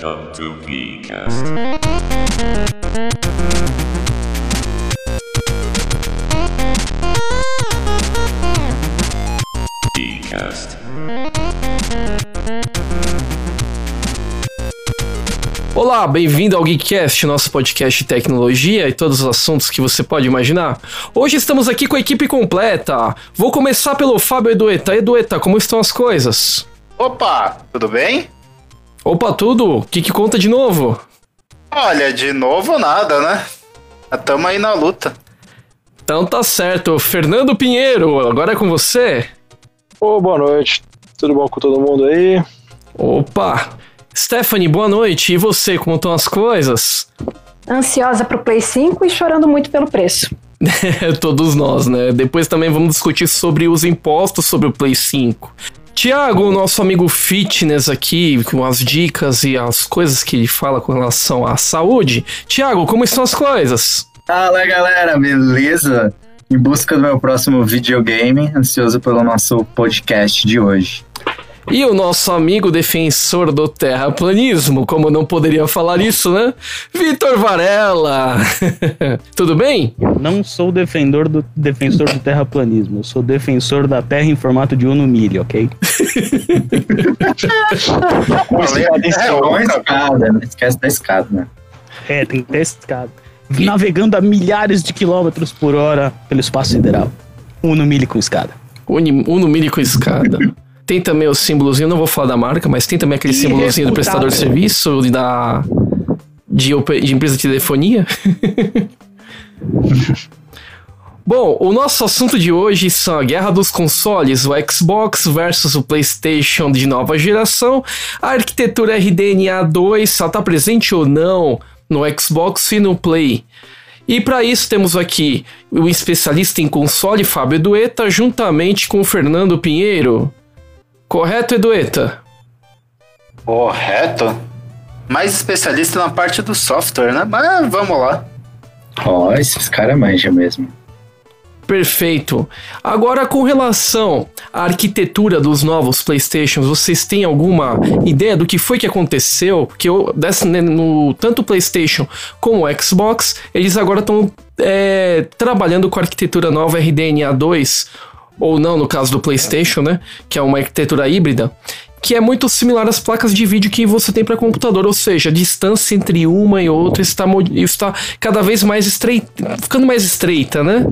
Welcome to Vcast. Vcast. Olá, bem-vindo ao Geekcast, nosso podcast de tecnologia e todos os assuntos que você pode imaginar. Hoje estamos aqui com a equipe completa. Vou começar pelo Fábio Edueta. Edueta, como estão as coisas? Opa, tudo bem? Opa, tudo? O que, que conta de novo? Olha, de novo nada, né? Tamo aí na luta. Então tá certo. Fernando Pinheiro, agora é com você. Ô, boa noite. Tudo bom com todo mundo aí? Opa! Stephanie, boa noite. E você, como estão as coisas? Ansiosa pro Play 5 e chorando muito pelo preço. Todos nós, né? Depois também vamos discutir sobre os impostos sobre o Play 5. Tiago, nosso amigo fitness aqui, com as dicas e as coisas que ele fala com relação à saúde. Tiago, como estão as coisas? Fala galera, beleza? Em busca do meu próximo videogame, ansioso pelo nosso podcast de hoje. E o nosso amigo defensor do terraplanismo, como não poderia falar isso, né? Vitor Varela! Tudo bem? Não sou defensor do, defensor do terraplanismo, eu sou defensor da Terra em formato de Uno Mille, ok? É, escada, não esquece da escada, né? É, tem que ter escada. Navegando a milhares de quilômetros por hora pelo espaço sideral. Uno Mille com escada. Uno Mille com escada. Tem também o símbolozinho, não vou falar da marca, mas tem também aquele símbolozinho do prestador de serviço, e da. De, de empresa de telefonia. Bom, o nosso assunto de hoje são a guerra dos consoles, o Xbox versus o PlayStation de nova geração, a arquitetura RDNA 2, se ela está presente ou não no Xbox e no Play. E para isso temos aqui o especialista em console Fábio Edueta, juntamente com o Fernando Pinheiro. Correto, Edueta? Correto. Mais especialista na parte do software, né? Mas vamos lá. Ó, esses caras manjam mesmo. Perfeito. Agora, com relação à arquitetura dos novos PlayStations, vocês têm alguma ideia do que foi que aconteceu? Porque eu, né, no tanto o PlayStation como o Xbox, eles agora estão é, trabalhando com a arquitetura nova RDNA 2, ou não, no caso do PlayStation, né? Que é uma arquitetura híbrida. Que é muito similar às placas de vídeo que você tem para computador, ou seja, a distância entre uma e outra está, está cada vez mais estreita, ficando mais estreita, né?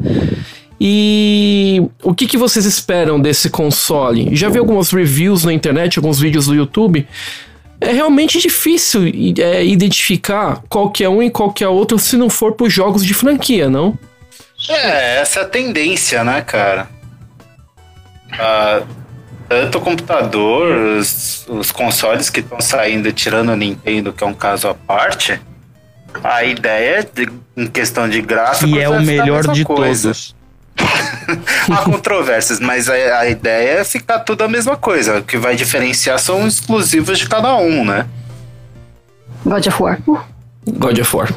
E o que, que vocês esperam desse console? Já vi algumas reviews na internet, alguns vídeos do YouTube. É realmente difícil é, identificar qual que é um e qual que é outro se não for por jogos de franquia, não? É, essa é a tendência, né, cara? Ah, tanto o computador, os, os consoles que estão saindo, tirando o Nintendo, que é um caso à parte, a ideia, de- em questão de gráficos, Que é o melhor de coisa. todos. Há controvérsias, mas a, a ideia é ficar tudo a mesma coisa. O que vai diferenciar são os exclusivos de cada um, né? God of War. God of War.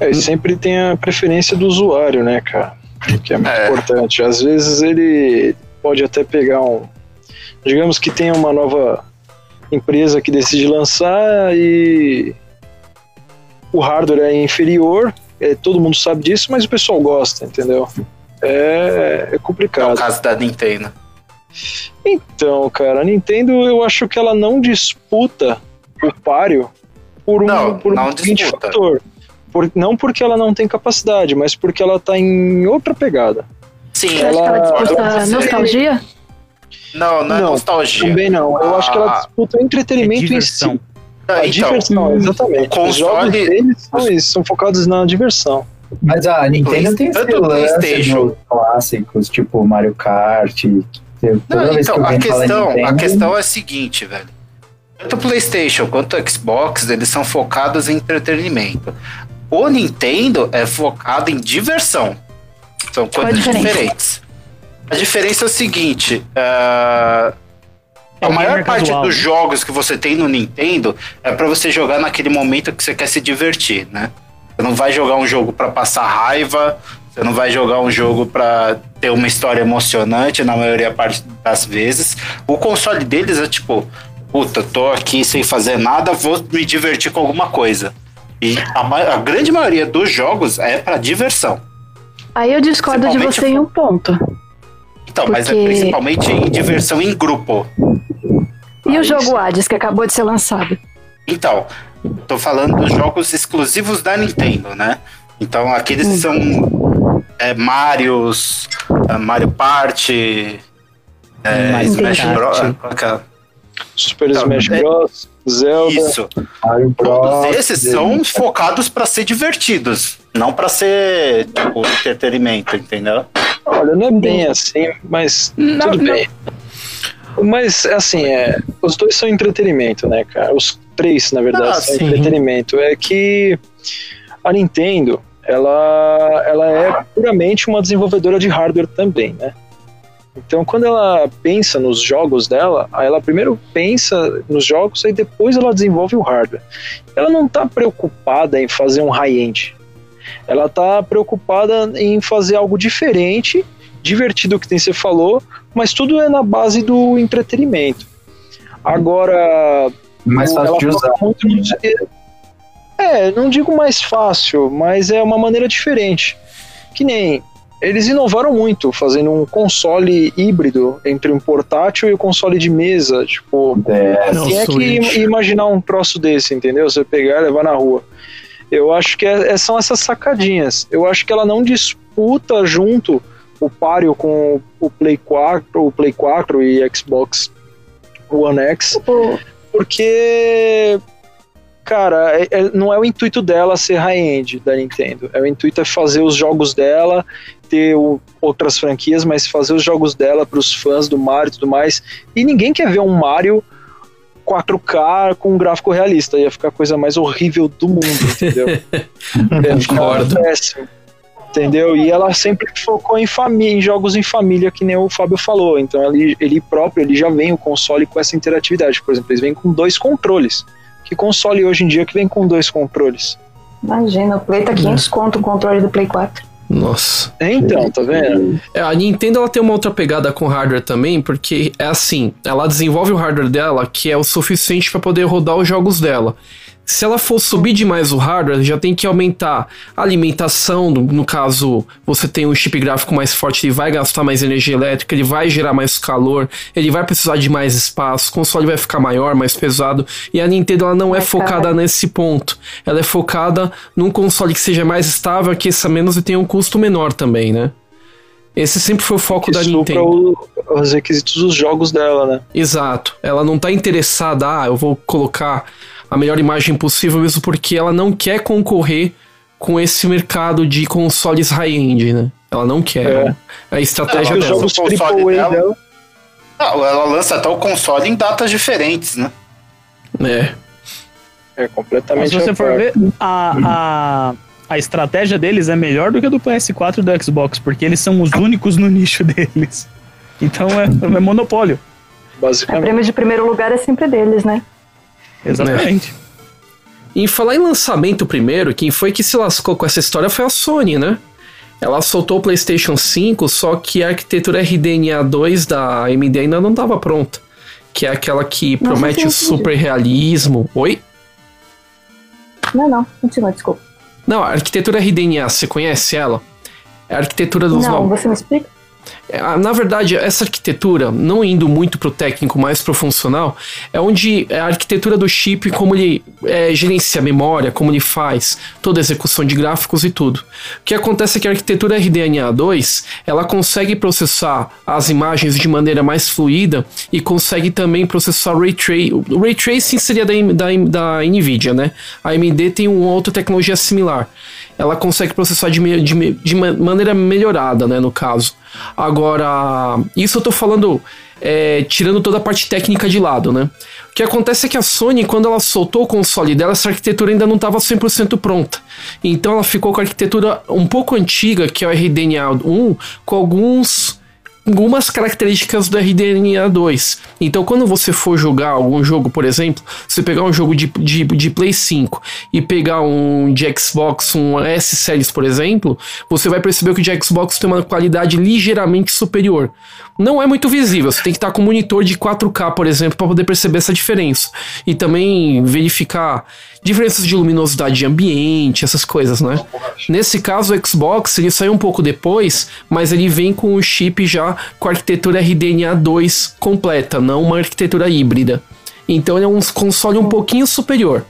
É, e sempre tem a preferência do usuário, né, cara? Que é muito É. importante. Às vezes ele pode até pegar um. Digamos que tem uma nova empresa que decide lançar e o hardware é inferior, é, todo mundo sabe disso, mas o pessoal gosta, entendeu? É, é É o complicado. caso da Nintendo. Então, cara, a Nintendo eu acho que ela não disputa o páreo por um, Não, por um não disputa. fator. Por- não porque ela não tem capacidade, mas porque ela tá em outra pegada. Sim, Você acha que ela disputa ela- nostalgia? Não, não é Não, nostalgia. Também não. Eu acho que ela Ah, disputa entretenimento É em si. diversão. Ah, A então, diversão, exatamente. o Os jogos console- deles são, eles são focados na diversão. Mas a Nintendo tem Tanto PlayStation. clássicos, tipo Mario Kart. Toda Não, vez então, que a questão, a Nintendo, questão é a seguinte, velho. Tanto o PlayStation quanto o Xbox, eles são focados em entretenimento. O Nintendo é focado em diversão. São coisas diferentes. A diferença é o seguinte: ah, É a maior parte casual, dos né? jogos que você tem no Nintendo é pra você jogar naquele momento que você quer se divertir, né? Você não vai jogar um jogo pra passar raiva, você não vai jogar um jogo pra ter uma história emocionante na maioria das vezes. O console deles é tipo, puta, tô aqui sem fazer nada, vou me divertir com alguma coisa. E a, ma- a grande maioria dos jogos é pra diversão. Aí eu discordo de você em um ponto. Então, mas é Porque- principalmente em diversão em grupo. E o Aí jogo. Hades, que acabou de ser lançado? Então, tô falando dos jogos exclusivos da Nintendo, né? Então, aqueles que são é, Marios, é, Mario Party, é, Smash. Bros. Super Então, Smash é- Bros, Zelda. Isso. Mario Todos esses são focados pra ser divertidos, não pra ser tipo entretenimento, entendeu? Olha, não é bem assim, mas Não, tudo não. bem. Mas, assim, é, os dois são entretenimento, né, cara? Os três, na verdade, Ah, são sim. entretenimento. É que a Nintendo, ela, ela é puramente uma desenvolvedora de hardware também, né? Então, quando ela pensa nos jogos dela, ela primeiro pensa nos jogos e depois ela desenvolve o hardware. Ela não está preocupada em fazer um high-end. Ela está preocupada em fazer algo diferente, divertido que nem você falou, mas tudo é na base do entretenimento. Agora, Mais fácil de usar. É, não digo mais fácil, mas é uma maneira diferente. Que nem eles inovaram muito fazendo um console híbrido entre um portátil e o console de mesa, tipo, É, Não, quem é que Switch. im- imaginar um troço desse, entendeu? Você pegar e levar na rua. Eu acho que é- é- são essas sacadinhas. Eu acho que ela não disputa junto o páreo com o Play 4, o Play 4 e Xbox One X, O- porque cara, é- é- não é o intuito dela ser high-end da Nintendo. É o intuito é fazer os jogos dela, ter o- outras franquias, mas fazer os jogos dela para os fãs do Mario e tudo mais. E ninguém quer ver um Mario 4K com um gráfico realista. Ia ficar a coisa mais horrível do mundo, entendeu? Ia ficar Concordo. péssimo. Entendeu? E ela sempre focou em família, em jogos em família, que nem o Fábio falou. Então ele, ele próprio ele já vem o console com essa interatividade. Por exemplo, eles vêm com dois controles. Que console hoje em dia que vem com dois controles? Imagina, o Play tá 500 conto o controle do Play 4. Nossa. Então, tá vendo? É, a Nintendo ela tem uma outra pegada com hardware também, porque é assim, ela desenvolve o hardware dela que é o suficiente para poder rodar os jogos dela. Se ela for subir demais o hardware, já tem que aumentar a alimentação. No, no caso, você tem um chip gráfico mais forte, ele vai gastar mais energia elétrica, ele vai gerar mais calor, ele vai precisar de mais espaço, o console vai ficar maior, mais pesado. E a Nintendo ela não é Mais focada caro. nesse ponto. Ela é focada num console que seja mais estável, aqueça menos e tenha um custo menor também, né? Esse sempre foi o foco Que da Nintendo. o- os requisitos dos jogos dela, né? Exato. Ela não tá interessada, ah, eu vou colocar a melhor imagem possível, mesmo porque ela não quer concorrer com esse mercado de consoles high-end, né? Ela não quer. É. A estratégia Ela Os usa dela. jogos o console dela. dela. Não, ela lança até o console em datas diferentes, né? É. É Mas completamente. se você for ver, a, a, a estratégia deles é melhor do que a do PS4 e do Xbox, porque eles são os únicos no nicho deles. Então é, é monopólio. O Basicamente. prêmio de primeiro lugar é sempre deles, né? Exatamente. Em falar em lançamento primeiro, quem foi que se lascou com essa história foi a Sony, né? Ela soltou o PlayStation 5, só que a arquitetura RDNA 2 da AMD ainda não estava pronta. Que é aquela que Nossa, promete o super realismo. Oi? Não, não, continua, desculpa. Não, a arquitetura RDNA, você conhece ela? É a arquitetura dos Não, novos. você me explica? É, Na verdade, essa arquitetura, não indo muito pro técnico, mais pro funcional, é onde é a arquitetura do chip, como ele é, gerencia a memória, como ele faz toda a execução de gráficos e tudo. O que acontece é que a arquitetura RDNA 2, ela consegue processar as imagens de maneira mais fluida e consegue também processar Ray Tracing. O Ray Tracing seria da, da, da NVIDIA, né? A AMD tem uma outra tecnologia similar ela consegue processar de, de, de ma- maneira melhorada, né, no caso. Agora, isso eu tô falando é, tirando toda a parte técnica de lado, né? O que acontece é que a Sony, quando ela soltou o console dela, essa arquitetura ainda não estava 100% pronta. Então ela ficou com a arquitetura um pouco antiga, que é o RDNA 1, com alguns algumas características do RDNA 2. Então, quando você for jogar algum jogo, por exemplo, você pegar um jogo de, de, de Play 5 e pegar um de Xbox, um S Series, por exemplo, você vai perceber que o de Xbox tem uma qualidade ligeiramente superior. Não é muito visível, você tem que estar com um monitor de 4K, por exemplo, para poder perceber essa diferença. E também verificar diferenças de luminosidade de ambiente, essas coisas, né? Nesse caso, o Xbox ele saiu um pouco depois, mas ele vem com o chip já com a arquitetura RDNA 2 completa, não uma arquitetura híbrida. Então ele é um console um pouquinho superior.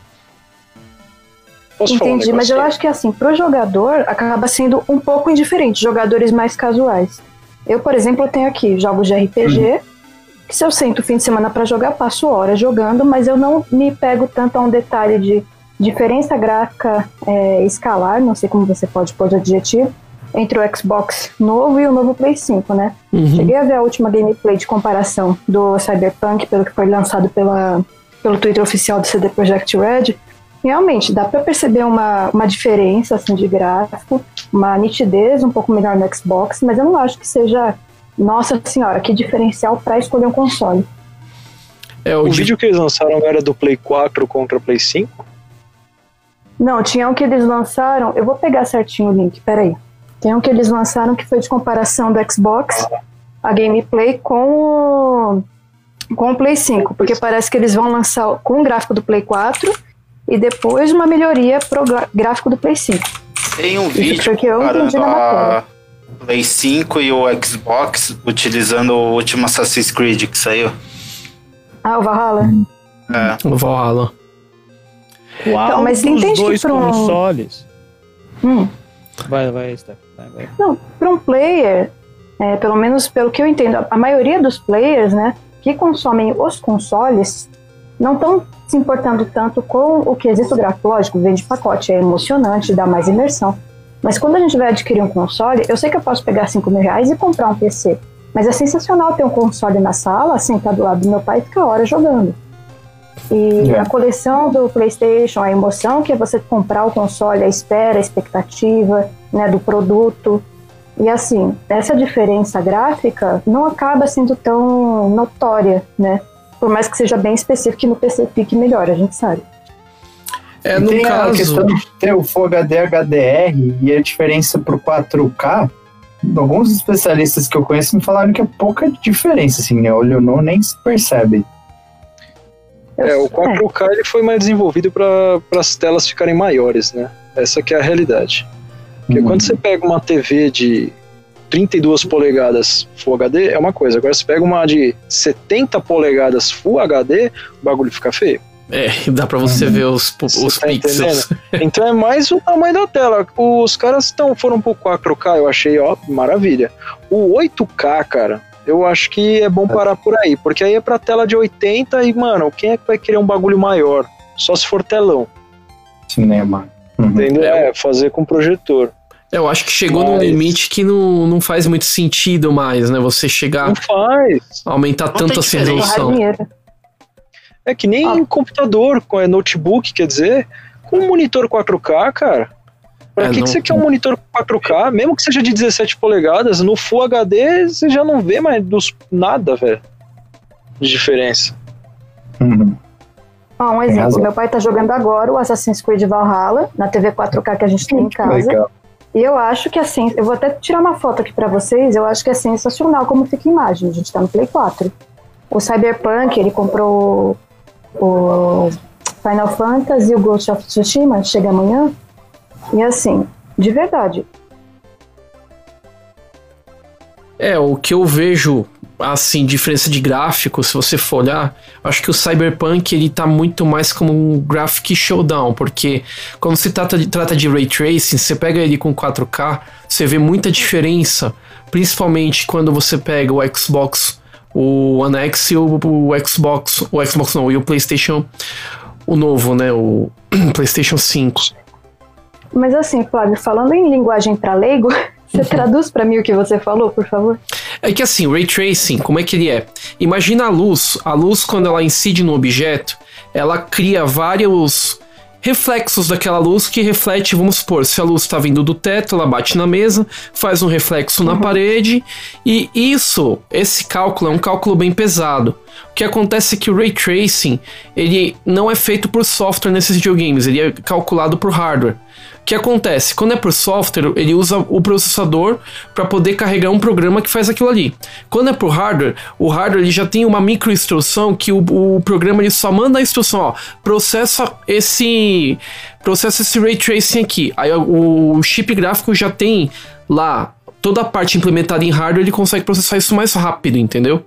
Posso falar um Entendi, mas eu acho que assim, pro jogador acaba sendo um pouco indiferente, jogadores mais casuais. Eu, por exemplo, tenho aqui jogos de RPG, que se eu sento o fim de semana pra jogar, passo horas jogando, mas eu não me pego tanto a um detalhe de diferença gráfica é, escalar, não sei como você pode pôr de adjetivo, entre o Xbox novo e o novo Play 5, né? Uhum. Cheguei a ver a última gameplay de comparação do Cyberpunk, pelo que foi lançado pela, pelo Twitter oficial do CD Projekt Red. Realmente, dá pra perceber uma, uma diferença assim, de gráfico, uma nitidez um pouco melhor no Xbox, mas eu não acho que seja, nossa senhora, que diferencial pra escolher um console. É o, O de- vídeo que eles lançaram era do Play 4 contra o Play 5? Não, tinha um que eles lançaram, eu vou pegar certinho o link, peraí. Tem um que eles lançaram que foi de comparação do Xbox, a gameplay com o, com o Play 5, porque parece que eles vão lançar com o gráfico do Play 4 e depois uma melhoria pro gráfico do Play 5. Tem um Isso vídeo porque eu entendi na matéria. Play 5 e o Xbox utilizando o último Assassin's Creed que saiu. Ah, o Valhalla? É. o Valhalla. Qual Então, mas entende que dois pra um- consoles? Hum. Vai, vai, Steph. Vai, vai. Não, para um player, é, pelo menos pelo que eu entendo, a- maioria dos players, né, que consomem os consoles, não estão se importando tanto com o quesito gráfico. Lógico, vem de pacote, é emocionante, dá mais imersão. Mas quando a gente vai adquirir um console, eu sei que eu posso pegar 5 mil reais e comprar um PC. Mas é sensacional ter um console na sala, sentado do lado do meu pai e ficar horas jogando. E É. a coleção do PlayStation, a emoção que é você comprar o console, a espera, a expectativa né, do produto. E assim, essa diferença gráfica não acaba sendo tão notória, né? Por mais que seja bem específico que no PC fique melhor, a gente sabe. É, E no tem a caso. questão de ter o Full HD HDR e a diferença pro 4K. Alguns especialistas que eu conheço me falaram que é pouca diferença, assim, né? Olho nu nem se percebe. É, o 4K ele foi mais desenvolvido para as telas ficarem maiores, né? Essa que é a realidade. Porque Uhum. quando você pega uma TV de 32 polegadas Full HD, é uma coisa. Agora você pega uma de 70 polegadas Full HD, o bagulho fica feio. É, dá pra você ver os, os tá pixels. Então é mais o tamanho da tela. Os caras tão, foram pro 4K, eu achei, ó, maravilha. O 8K, cara, eu acho que é bom parar por aí. Porque aí é pra tela de 80 e, mano, quem é que vai querer um bagulho maior? Só se for telão, Cinema. Uhum. entendeu? É, É, fazer com projetor. Eu acho que chegou num Mas- limite que não, não faz muito sentido mais, né? Você chegar Não faz. aumentar Não tanto assim a resolução. É que nem Ah. computador, com é, notebook, quer dizer, com um monitor 4K, cara. Pra É, que, não- que você quer um monitor 4K? Mesmo que seja de 17 polegadas, no Full HD você já não vê mais dos, nada, velho. De diferença. Uhum. Ó, um exemplo, meu pai tá jogando agora o Assassin's Creed Valhalla na TV 4K que a gente tem em casa. Legal. E eu acho que assim, eu vou até tirar uma foto aqui pra vocês, eu acho que é sensacional como fica a imagem. A gente tá no Play 4. O Cyberpunk, ele comprou o Final Fantasy e o Ghost of Tsushima, chega amanhã. E assim, de verdade, É, o que eu vejo, assim, diferença de gráfico, se você for olhar, acho que o Cyberpunk ele tá muito mais como um graphic showdown, porque quando se trata de, trata de ray tracing, você pega ele com 4K, você vê muita diferença, principalmente quando você pega o Xbox, o One X e o, o Xbox, o Xbox não, e o PlayStation, o novo, né, o PlayStation 5. Mas assim, Flávio, falando em linguagem para leigo, você traduz para mim o que você falou, por favor? É que assim, Ray Tracing, como é que ele é? Imagina a luz, a luz quando ela incide no objeto, ela cria vários reflexos daquela luz que reflete, vamos supor, se a luz está vindo do teto, ela bate na mesa, faz um reflexo na parede, e isso, esse cálculo é um cálculo bem pesado. O que acontece é que o ray tracing, ele não é feito por software nesses videogames, ele é calculado por hardware. O que acontece? Quando é por software, ele usa o processador para poder carregar um programa que faz aquilo ali. Quando é por hardware, o hardware ele já tem uma micro instrução que o, o programa ele só manda a instrução, ó, processa esse processa esse ray tracing aqui. Aí o, o chip gráfico já tem lá toda a parte implementada em hardware, ele consegue processar isso mais rápido, entendeu?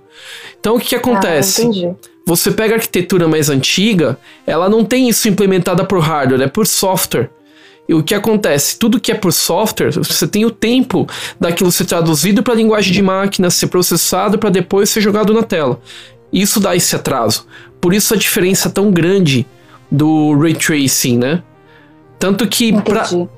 Então o que, que acontece? Ah, entendi. Você pega a arquitetura mais antiga, ela não tem isso implementada por hardware, é por software. E o que acontece? Tudo que é por software, você tem o tempo daquilo ser traduzido para a linguagem de máquina, ser processado para depois ser jogado na tela. Isso dá esse atraso. Por isso a diferença tão grande do ray tracing, né? Tanto que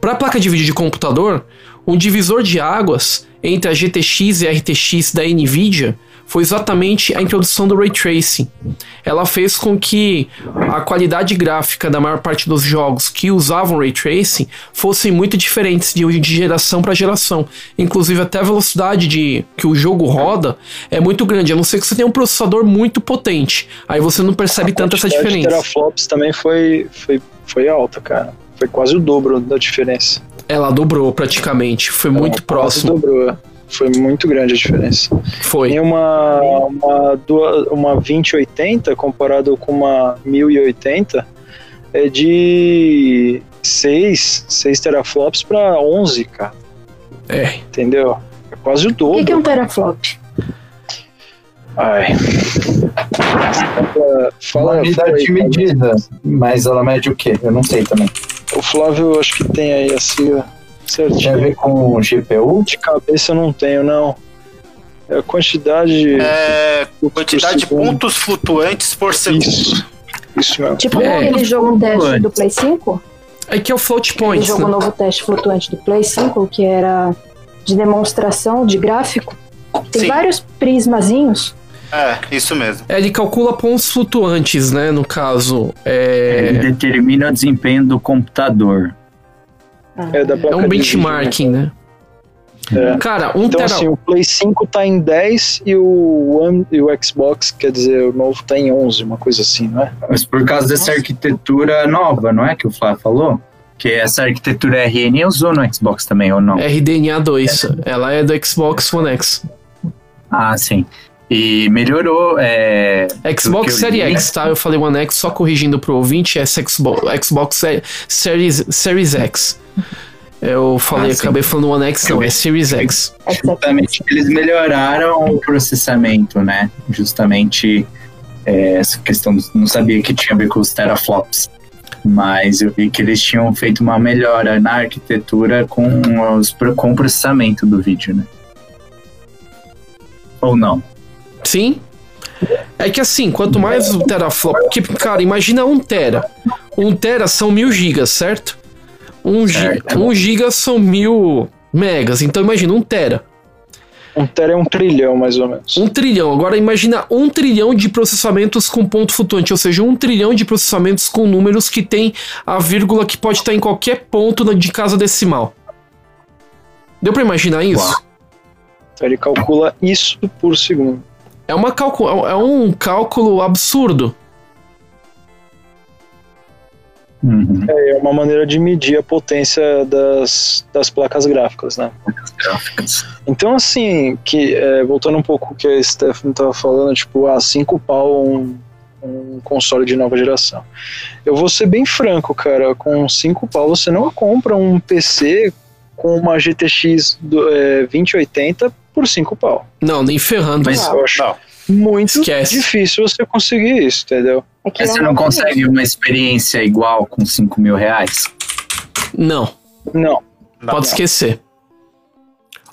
para a placa de vídeo de computador, um divisor de águas entre a GTX e a RTX da Nvidia foi exatamente a introdução do ray tracing. Ela fez com que a qualidade gráfica da maior parte dos jogos que usavam ray tracing fossem muito diferentes de, de geração para geração. Inclusive até a velocidade de que o jogo roda é muito grande, a não ser que você tenha um processador muito potente. Aí você não percebe tanto essa quantidade de diferença. teraflops também foi, foi, foi alta, cara. Foi quase o dobro da diferença. Ela dobrou praticamente, foi muito Quase próximo. dobrou. Foi muito grande a diferença. Foi. Tem uma, uma, uma 2080 comparado com uma 1080 é de 6, 6 teraflops para 11, cara. É. Entendeu? É quase o O dobro. que, que é um teraflop? Ai. Fala, unidade fala aí, de medida. Mas ela mede o quê? Eu não sei também. O Flávio, acho que tem aí assim, ó, Tem a certinho. ver com GPU? De cabeça eu não tenho, não. É a quantidade. É, quantidade de pontos flutuantes por segundo. Isso. Isso mesmo. Tipo É. aquele jogo teste Antes. do Play 5? É que é o float Aquele point, jogo né? novo teste flutuante do Play 5, que era de demonstração de gráfico. Tem Sim. vários prismazinhos. É, isso mesmo. É, ele calcula pontos flutuantes, né? No caso, Ele é, determina o desempenho do computador. É, da é placa um de benchmarking, né? vídeo, né? É. Cara, um Então, tera... assim, o Play 5 tá em 10 e o, One, e o Xbox, quer dizer, o novo tá em 11, uma coisa assim, não é? Mas por causa dessa arquitetura nova, não é que o Flávio falou? Que essa arquitetura RN usou no Xbox também, ou não? RDNA 2, ela é do Xbox One X. Ah, sim. E melhorou. É... Xbox Series X, tá? Eu falei One X, só corrigindo pro ouvinte, é Xbox, Xbox Se- Series, Series X. Eu falei, Ah, acabei falando One X, não, é Series X. etc. Justamente eles melhoraram o processamento, né? Justamente é, essa questão. Não sabia que tinha a ver com os teraflops. Mas eu vi que eles tinham feito uma melhora na arquitetura com, os, com o processamento do vídeo, né? Ou não? Sim. É que assim, quanto mais o teraflop. Porque, cara, imagina um tera. Um tera são mil gigas, certo? Um, gi Certo. um giga são mil megas. Então imagina um tera. Um tera é um trilhão, mais ou menos. Um trilhão. Agora imagina um trilhão de processamentos com ponto flutuante. Ou seja, um trilhão de processamentos com números que tem a vírgula que pode estar em qualquer ponto de casa decimal. Deu pra imaginar isso? Uau. Então ele calcula isso por segundo. É, uma calcu é um cálculo absurdo. Uhum. É uma maneira de medir a potência das, das placas gráficas, né? Gráficas. Então, assim, que, é, voltando um pouco o que a Stephanie estava falando, tipo, ah, cinco pau um, um console de nova geração. Eu vou ser bem franco, cara, com cinco pau você não compra um PC com uma GTX do, é, 2080 por cinco pau. Não, nem ferrando. Mas- Eu acho Não. Muito Esquece. difícil você conseguir isso, entendeu? É você não consegue uma experiência igual com 5 mil reais? Não, Não. Pode não. esquecer.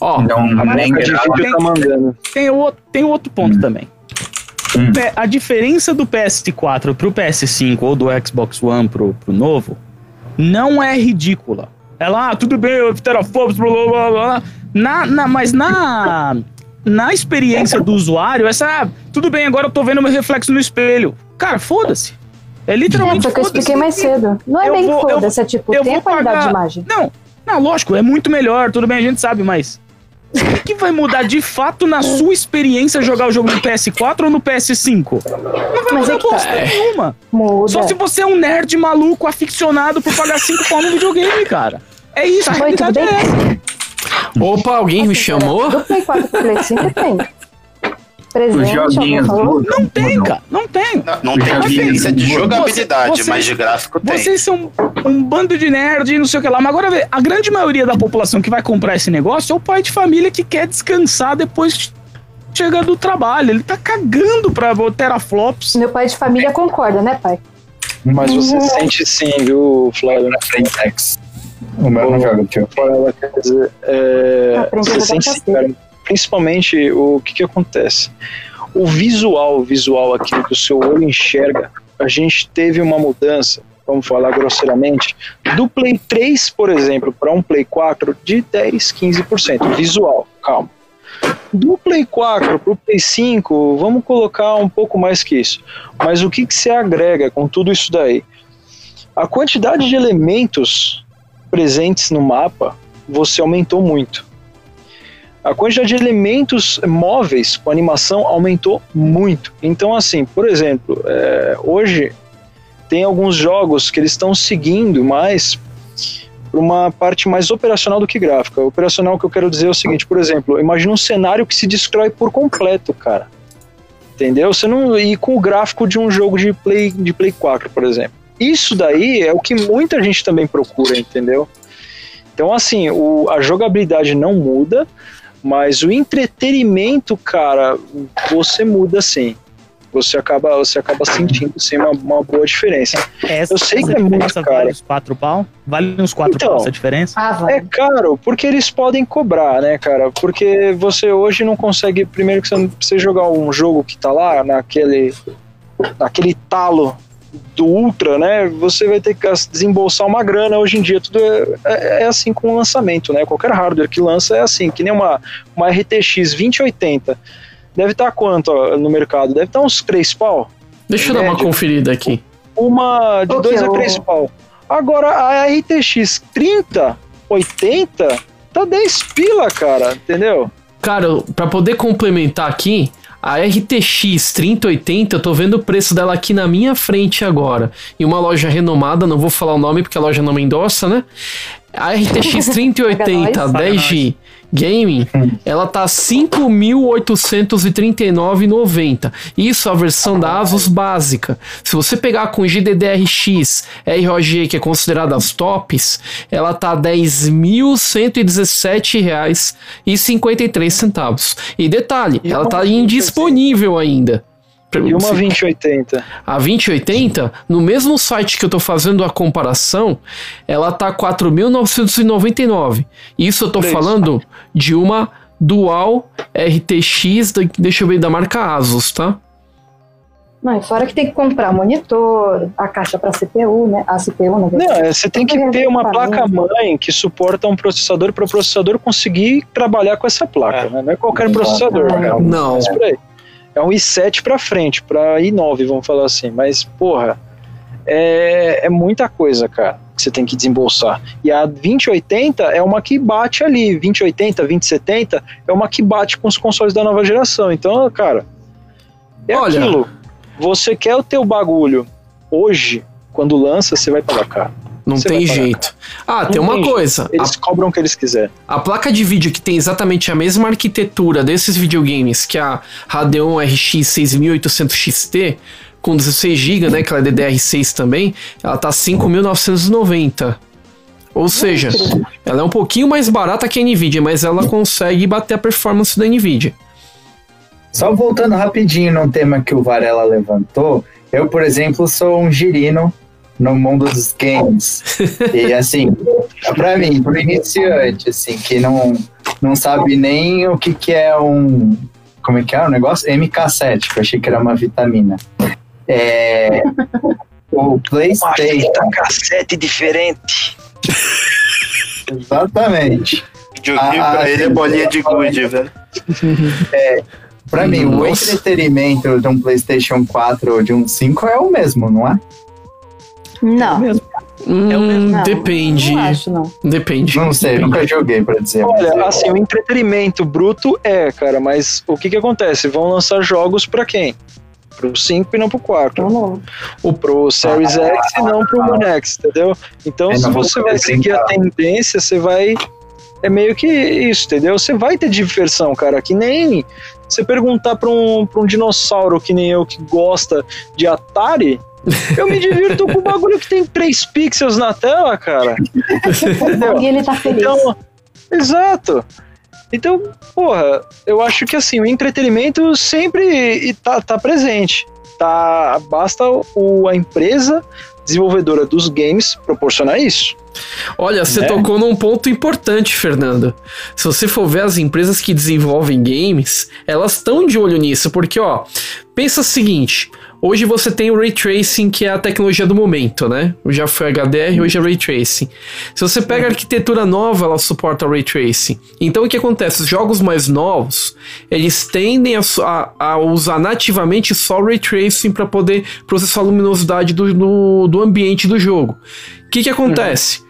Ó, Então, A nem placa de grava. vídeo tá mandando. Tem, o, tem outro ponto Hum. também. Hum. A diferença do PS4 pro PS5 ou do Xbox One pro, pro novo não é ridícula. Ela, ah, tudo bem, blá blá blá blá. Na, na, mas na, na experiência do usuário, essa, ah, tudo bem, agora eu tô vendo meu reflexo no espelho. Cara, foda-se. É É, literalmente foi o que eu expliquei mais cedo. Não é Eu bem foda-se, é tipo, eu tem qualidade pagar- de imagem. Não, não, lógico, é muito melhor, tudo bem, a gente sabe, mas. O que vai mudar de fato na sua experiência jogar o jogo no PS4 ou no PS5? Não vai Mas mudar é tá. bosta nenhuma. Muda. Só se você é um nerd maluco, aficionado por pagar 5 pau no videogame, cara. É isso, a Oi, realidade é essa. Opa, alguém me chamou? Do Play 4 pro Play 5 tem. Presente, joguinhos mudam. Não tem, cara, não tem. Não, não tem diferença de mudam. jogabilidade, Você- mas de gráfico tem. Vocês são um bando de nerd e não sei o que lá. Mas agora vê, a grande maioria da população que vai comprar esse negócio é o pai de família que quer descansar depois que chega do trabalho. Ele tá cagando pra teraflops. Meu pai de família concorda, né, pai? Mas você sente sim, viu, Flávio? Na Frentex. O meu não joga, tio. Flávio, quer dizer, é, cara, principalmente o que que acontece? O visual, o visual aquilo que o seu olho enxerga, a gente teve uma mudança, vamos falar grosseiramente, do Play 3, por exemplo, para um Play 4 de 10, 15%. Visual, calma. Do Play 4 para o Play 5, vamos colocar um pouco mais que isso. Mas o que, que se agrega com tudo isso daí? A quantidade de elementos presentes no mapa, você aumentou muito. A quantidade de elementos móveis com animação aumentou muito. Então, assim, por exemplo, é, hoje tem alguns jogos que eles estão seguindo mais para uma parte mais operacional do que gráfica. Operacional que eu quero dizer é o seguinte, por exemplo, imagina um cenário que se destrói por completo, cara. Entendeu? Você não e com o gráfico de um jogo de Play de Play 4, por exemplo. Isso daí é o que muita gente também procura, entendeu? Então, assim, o, a jogabilidade não muda, mas o entretenimento, cara, você muda sim. Você acaba, você acaba sentindo sim uma, uma boa diferença. Essa, Eu sei que é muito caro. Vale uns 4 pau? Vale uns 4 Então. pau essa diferença? Ah, vai. É caro, porque eles podem cobrar, né, cara? Porque você hoje não consegue. Primeiro que você não precisa jogar um jogo que tá lá naquele. naquele talo do Ultra, né? Você vai ter que desembolsar uma grana. Hoje em dia tudo é, é- é assim com o lançamento, né? Qualquer hardware que lança é assim, que nem uma, uma RTX 2080. Deve estar quanto ó, no mercado? Deve estar uns 3 pau. Deixa eu dar uma conferida aqui. Uma de O 2 que, a o- 3 pau. Agora a RTX 30, 80, tá 10 pila, cara, entendeu? Cara, pra poder complementar aqui, a RTX 3080, eu tô vendo o preço dela aqui na minha frente agora. Em uma loja renomada, não vou falar o nome porque a loja não me endossa, né? A RTX 3080 Paga nós. 10G Gaming, ela tá 5.839,90. Isso a versão da Asus básica. Se você pegar com GDDRX ROG, que é considerada as tops, ela tá R$ 10.117,53 centavos. E detalhe, E ela uma tá 2080? indisponível ainda. E uma 2080. A 2080, no mesmo site que eu tô fazendo a comparação, ela tá 4.999. Isso eu tô Preço. falando de uma Dual RTX, da- deixa eu ver, da marca Asus, tá? Não, fora que tem que comprar monitor, a caixa para CPU, né? A CPU, na Não, verdade. é, você tem que ter uma placa-mãe que suporta um processador para o processador conseguir trabalhar com essa placa. É. né? Não é qualquer processador. É Não. mas por aí. É um i7 para frente, para i9, vamos falar assim. Mas, porra, é, é muita coisa, cara, que você tem que desembolsar. E a 2080 é uma que bate ali. 2080, 2070 é uma que bate com os consoles da nova geração. Então, cara, é Olha. aquilo. Você quer o teu bagulho hoje, quando lança, você vai pagar caro. Não Você tem jeito. Ah, Não tem uma tem jeito. coisa. Eles cobram o que eles quiserem. A, a placa de vídeo que tem exatamente a mesma arquitetura desses videogames que a Radeon RX 6800 XT, com 16 GB, né, que ela é DDR6 também, ela tá 5.990. Ou seja, ela é um pouquinho mais barata que a Nvidia, mas ela consegue bater a performance da Nvidia. Só voltando rapidinho num tema que o Varela levantou, eu, por exemplo, sou um girino no mundo dos games. e assim, pra mim, pro iniciante, assim, que não, não sabe nem o que, que é um. Como é que é o negócio? MK7, que eu achei que era uma vitamina. É, o PlayStation. cassete diferente. Exatamente. Videogame Ah, pra ele é bolinha de gude, velho. Pra mim, o entretenimento de um PlayStation 4 ou de um 5 é o mesmo, não é? Não, Hum, não, depende. Não acho, não. Depende. Não sei, Depende. nunca joguei pra dizer. mas Olha, eu- assim, o entretenimento bruto é, cara, mas o que que acontece? Vão lançar jogos pra quem? Pro 5 e não pro 4. Não, não. Pro Series X e não pro One X, entendeu? Então, É, se você vai seguir a tendência, você vai. É meio que isso, entendeu? Você vai ter diversão, cara. Que nem você perguntar pra um, pra um dinossauro que nem eu que gosta de Atari. Eu me divirto com o bagulho que tem 3 pixels na tela, cara. Entendeu? E ele tá feliz. Então, exato. Então, porra, eu acho que assim, o entretenimento sempre e tá, tá presente. Tá, basta o, a empresa desenvolvedora dos games proporcionar isso. Olha, você Né? tocou num ponto importante, Fernando. Se você for ver as empresas que desenvolvem games, elas estão de olho nisso, porque, ó, pensa o seguinte: hoje você tem o Ray Tracing, que é a tecnologia do momento, né? Já foi HDR, hoje é Ray Tracing. Se você pega a arquitetura nova, ela suporta o Ray Tracing. Então o que acontece? Os jogos mais novos, eles tendem a, a- a usar nativamente só o Ray Tracing para poder processar a luminosidade do, do, do ambiente do jogo. O que, que acontece?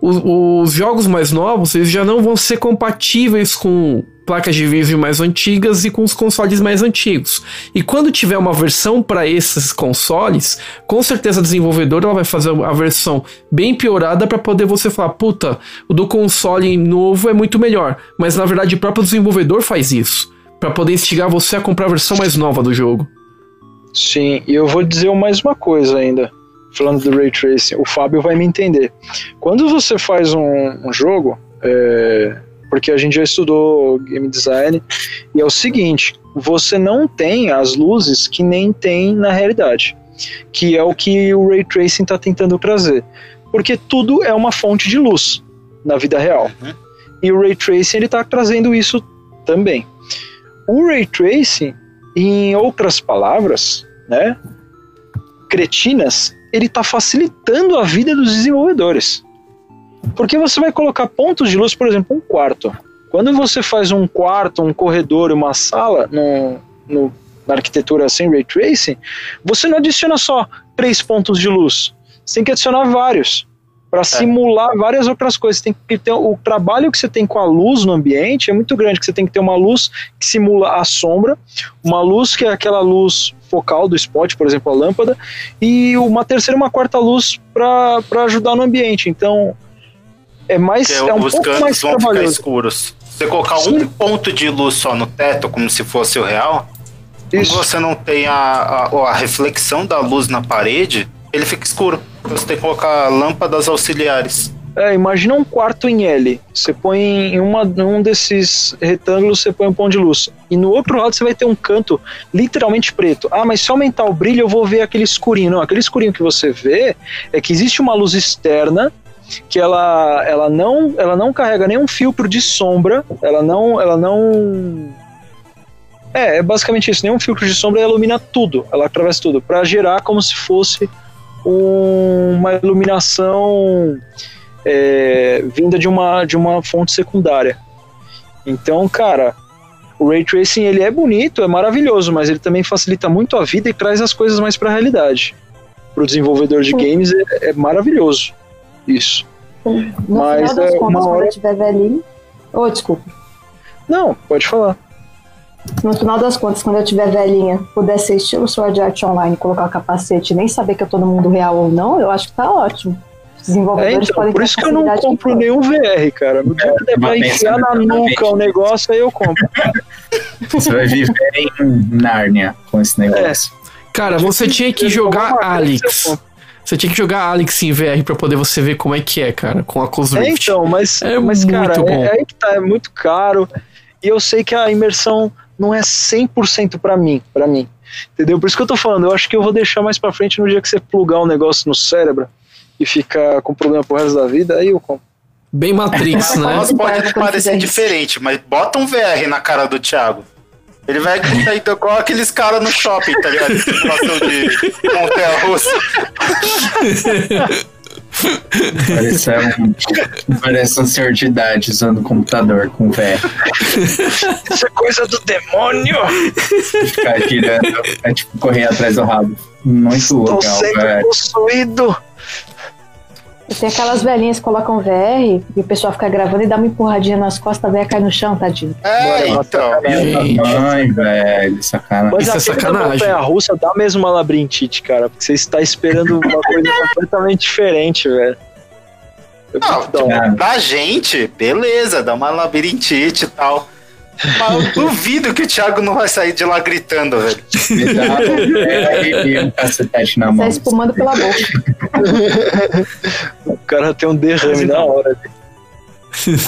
Os, os jogos mais novos eles já não vão ser compatíveis com placas de vídeo mais antigas e com os consoles mais antigos. E quando tiver uma versão para esses consoles, com certeza a desenvolvedora ela vai fazer a versão bem piorada para poder você falar, puta, o do console novo é muito melhor. Mas na verdade o próprio desenvolvedor faz isso para poder instigar você a comprar a versão mais nova do jogo. Sim, e eu vou dizer mais uma coisa ainda. Falando do Ray Tracing, o Fábio vai me entender. Quando você faz um, um jogo, é, porque a gente já estudou game design, e é o seguinte: você não tem as luzes que nem tem na realidade, que é o que o Ray Tracing está tentando trazer. Porque tudo é uma fonte de luz na vida real. E o Ray Tracing ele está trazendo isso também. O Ray Tracing, em outras palavras, né, cretinas, ele está facilitando a vida dos desenvolvedores. Porque você vai colocar pontos de luz, por exemplo, um quarto. Quando você faz um quarto, um corredor e uma sala no, no- na arquitetura sem ray tracing, você não adiciona só três pontos de luz. Você tem que adicionar vários para simular várias outras coisas. Tem que ter o trabalho que você tem com a luz no ambiente é muito grande. Que você tem que ter uma luz que simula a sombra, uma luz que é aquela luz focal do spot, por exemplo, a lâmpada, e uma terceira uma quarta luz para ajudar no ambiente. Então é mais Porque é um os pouco mais vão ficar escuros. Se você colocar Sim. um ponto de luz só no teto, como se fosse o real, Isso. você não tem a, a, a reflexão da luz na parede, ele fica escuro. Você tem que colocar lâmpadas auxiliares. É, imagina um quarto em L. Você põe em uma, um desses retângulos, você põe um ponto de luz. E no outro lado você vai ter um canto literalmente preto. Ah, mas se aumentar o brilho eu vou ver aquele escurinho. Não, aquele escurinho que você vê é que existe uma luz externa que ela, ela, não, ela não carrega nenhum filtro de sombra, ela não, ela não é, é basicamente isso. Nenhum filtro de sombra ilumina tudo, ela atravessa tudo, para gerar como se fosse um- uma iluminação é, vinda de uma, de uma fonte secundária. Então, cara, o Ray Tracing ele é bonito, é maravilhoso, mas ele também facilita muito a vida e traz as coisas mais para a realidade. Para o desenvolvedor de games é, é maravilhoso isso. No Mas, final das é, contas, uma quando hora- eu tiver velhinho. Oh, desculpa. Não, pode falar. No final das contas, quando eu tiver velhinha, puder ser estilo Sword Art Online, colocar capacete e nem saber que eu tô no mundo real ou não, eu acho que tá ótimo. Os É, desenvolvedores então, podem por isso que eu não compro nenhum VR, cara. No dia que der pra mas enfiar na nuca o negócio, aí eu compro. Você vai viver em Nárnia com esse negócio. Cara, você tinha que jogar Alex. Você tinha que jogar Alex em VR pra poder você ver como é que é, cara, com a Oculus É, então, mas, É mas cara, muito bom. é, é aí que tá, é muito caro. E eu sei que a imersão não é 100% pra mim, para mim. Entendeu? Por isso que eu tô falando, eu acho que eu vou deixar mais pra frente no dia que você plugar um negócio no cérebro e ficar com problema pro resto da vida, aí eu compro. Bem Matrix, né? Pode Quando parecer diferente, mas bota um VR na cara do Thiago. Ele vai gritar então igual aqueles caras no shopping, tá ligado? Situação de montanha russa. Parece um, parece um senhor de idade usando computador com VR. Isso é coisa do demônio! Ficar girando, é tipo correr atrás do rabo. Muito Tô legal, sendo velho. possuído! Tem aquelas velhinhas que colocam VR e o pessoal fica gravando e dá uma empurradinha nas costas, a velha cai no chão, tadinho. É, então. Gente, Ai, velho, sacanagem. Mas Isso é a sacanagem. montanha russa dá mesmo uma labirintite, cara. Porque você está esperando uma coisa completamente diferente, velho. Não, Pra gente, beleza, dá uma labirintite e tal. Mas eu duvido que o Thiago não vai sair de lá gritando, velho. cacetete na Sai mão. espumando pela boca. O cara tem um derrame na hora.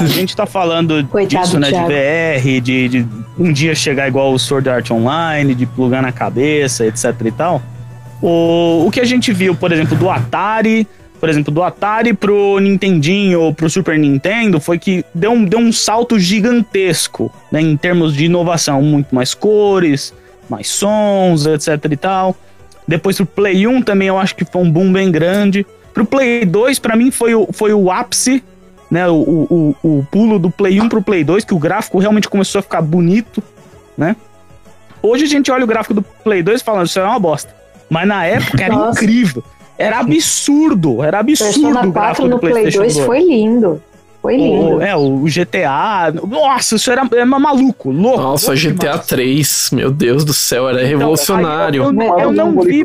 A gente tá falando Coitado disso, né? De Thiago. VR, de, de um dia chegar igual o Sword Art Online, de plugar na cabeça, etc e tal. O, o que a gente viu, por exemplo, do Atari, por exemplo, do Atari pro Nintendinho ou pro Super Nintendo, foi que deu um, deu um salto gigantesco, né? Em termos de inovação, muito mais cores, mais sons, etc e tal. Depois pro Play 1 também eu acho que foi um boom bem grande. Pro Play 2, pra mim, foi o, foi o ápice né, o, o, o, o pulo do Play 1 pro Play 2, que o gráfico realmente começou a ficar bonito, né? Hoje a gente olha o gráfico do Play 2 falando, isso é uma bosta. Mas na época era Nossa. incrível. Era absurdo, era absurdo Persona o 4 gráfico no Play PlayStation 2 2. foi lindo. Foi lindo. O, é, o GTA. Nossa, isso era, era maluco, louco. Nossa, louco GTA demais. 3, meu Deus do céu, era revolucionário. Eu, eu- eu não vi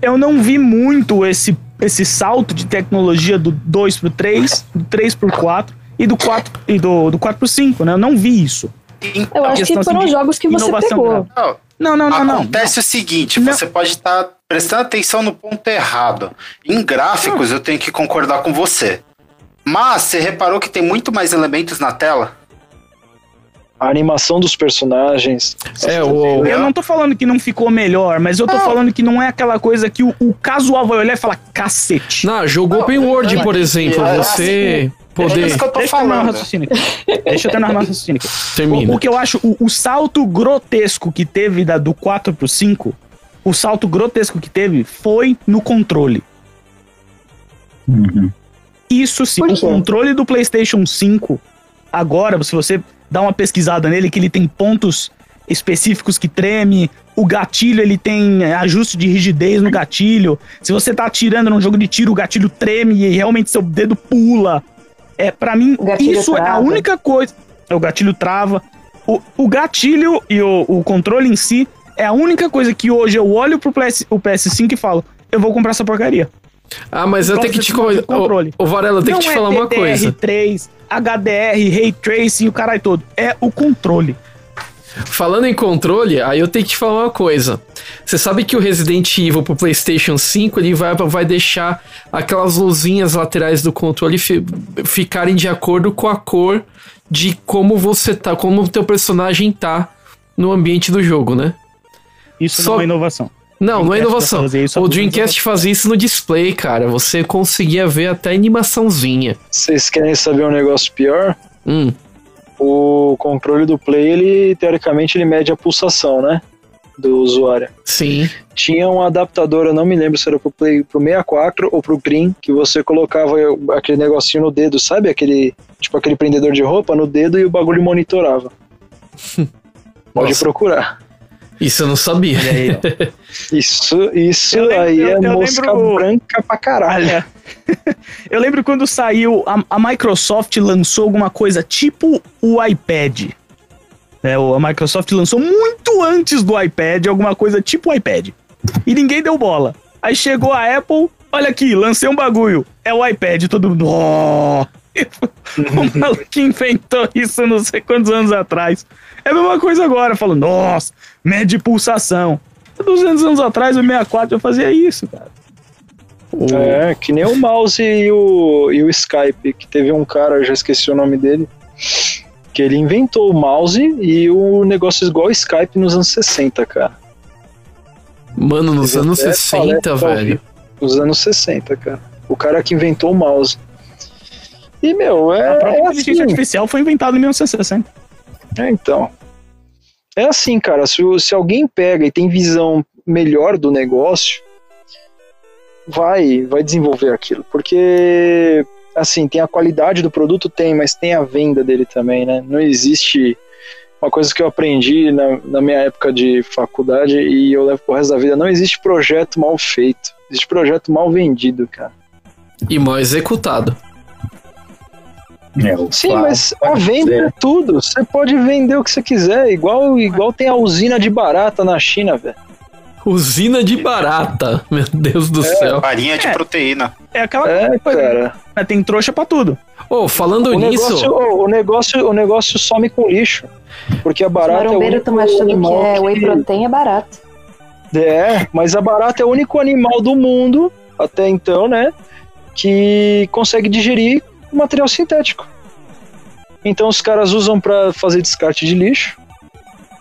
eu não vi muito esse, esse salto de tecnologia do 2 pro 3, do 3 pro 4 e do 4 e do, do 4 pro 5, né? Eu não vi isso. Eu acho que questão, foram assim, jogos que você pegou. gráfica. Não, Não, não, não, não. Acontece o seguinte, Não. você pode estar prestando atenção no ponto errado. Em gráficos, eu tenho que concordar com você. Mas você reparou que tem muito mais elementos na tela? A animação dos personagens. É, o, Eu não tô falando que não ficou melhor, mas eu tô falando que não é aquela coisa que o, o casual vai olhar e falar cacete. na jogo Open World, por exemplo, é, você É poder. isso que eu tô Deixa eu terminar o falando. raciocínio aqui. Deixa eu terminar o raciocínio aqui. O, Termina. o que eu acho, o, o salto grotesco que teve da, do 4 pro 5, o salto grotesco que teve foi no controle. Uhum. Isso sim, Por o quê? controle do PlayStation 5, agora, se você dá uma pesquisada nele, que ele tem pontos específicos que treme, o gatilho ele tem é, ajuste de rigidez no gatilho. Se você tá atirando num jogo de tiro, o gatilho treme e realmente seu dedo pula. É, para mim, O gatilho isso é a trava. única coisa. O gatilho trava. O, o gatilho e o, o controle em si é a única coisa que hoje eu olho pro PS, o PS5 e falo, eu vou comprar essa porcaria. Ah, mas eu tenho que te co- controle. Ô, ô, Varela, eu tenho que Não te é falar uma coisa. DDR3, HDR, Ray Tracing, o caralho todo. É o controle. Falando em controle, aí eu tenho que te falar uma coisa. Você sabe que o Resident Evil pro PlayStation 5 ele vai, vai deixar aquelas luzinhas laterais do controle fi- ficarem de acordo com a cor de como você tá, como o teu personagem tá no ambiente do jogo, né? Isso Só- não é inovação. Não, não é inovação. O Dreamcast fazia isso no display, cara. Você conseguia ver até animaçãozinha. Vocês querem saber um negócio pior? Hum. O controle do Play, ele teoricamente ele mede a pulsação, né? Do usuário. Sim. Tinha um adaptador, eu não me lembro se era pro Play pro 64 ou pro Green, que você colocava aquele negocinho no dedo, sabe? Aquele, tipo aquele prendedor de roupa no dedo e o bagulho monitorava. Pode Nossa. procurar. Isso eu não sabia. Aí. Isso, isso lembro- aí eu- é eu mosca lembro- branca pra caralho. É. Eu lembro quando saiu, a, a Microsoft lançou alguma coisa tipo o iPad. É, a Microsoft lançou muito antes do iPad alguma coisa tipo o iPad. E ninguém deu bola. Aí chegou a Apple, olha aqui, lancei um bagulho. É o iPad, todo mundo. Oh! O maluco que inventou isso não sei quantos anos atrás. É a mesma coisa agora, falando, nossa, mede pulsação. 200 anos atrás, o 64 eu fazia isso, cara. É, que nem o mouse e o, e o Skype, que teve um cara, eu já esqueci o nome dele, que ele inventou o mouse e o negócio igual o Skype nos anos 60, cara. Mano, nos Teve anos até 60, palestra ao velho. Nos anos 60, cara. O cara que inventou o mouse. E, meu, é, A própria é inteligência assim. artificial foi inventada em 1960. É, então. É assim, cara, se, se alguém pega e tem visão melhor do negócio, vai, vai desenvolver aquilo. Porque, assim, tem a qualidade do produto, tem, mas tem a venda dele também, né? Não existe. Uma coisa que eu aprendi na, na minha época de faculdade e eu levo pro resto da vida, não existe projeto mal feito. Existe projeto mal vendido, cara. E mal executado. É, Sim, mas a venda dizer. é tudo. Você pode vender o que você quiser. Igual, igual tem a usina de barata na China, velho. Usina de barata. Meu Deus do céu. Farinha de É. proteína. É aquela É, coisa, cara. né? Tem trouxa pra tudo. Ô, falando O nisso. negócio, o, o negócio, o negócio some com lixo. Porque a Os barata é o marombeiros estão achando que animal é whey protein é barato. É, mas a barata é o único animal do mundo, até então, né? Que consegue digerir material sintético. Então os caras usam pra fazer descarte de lixo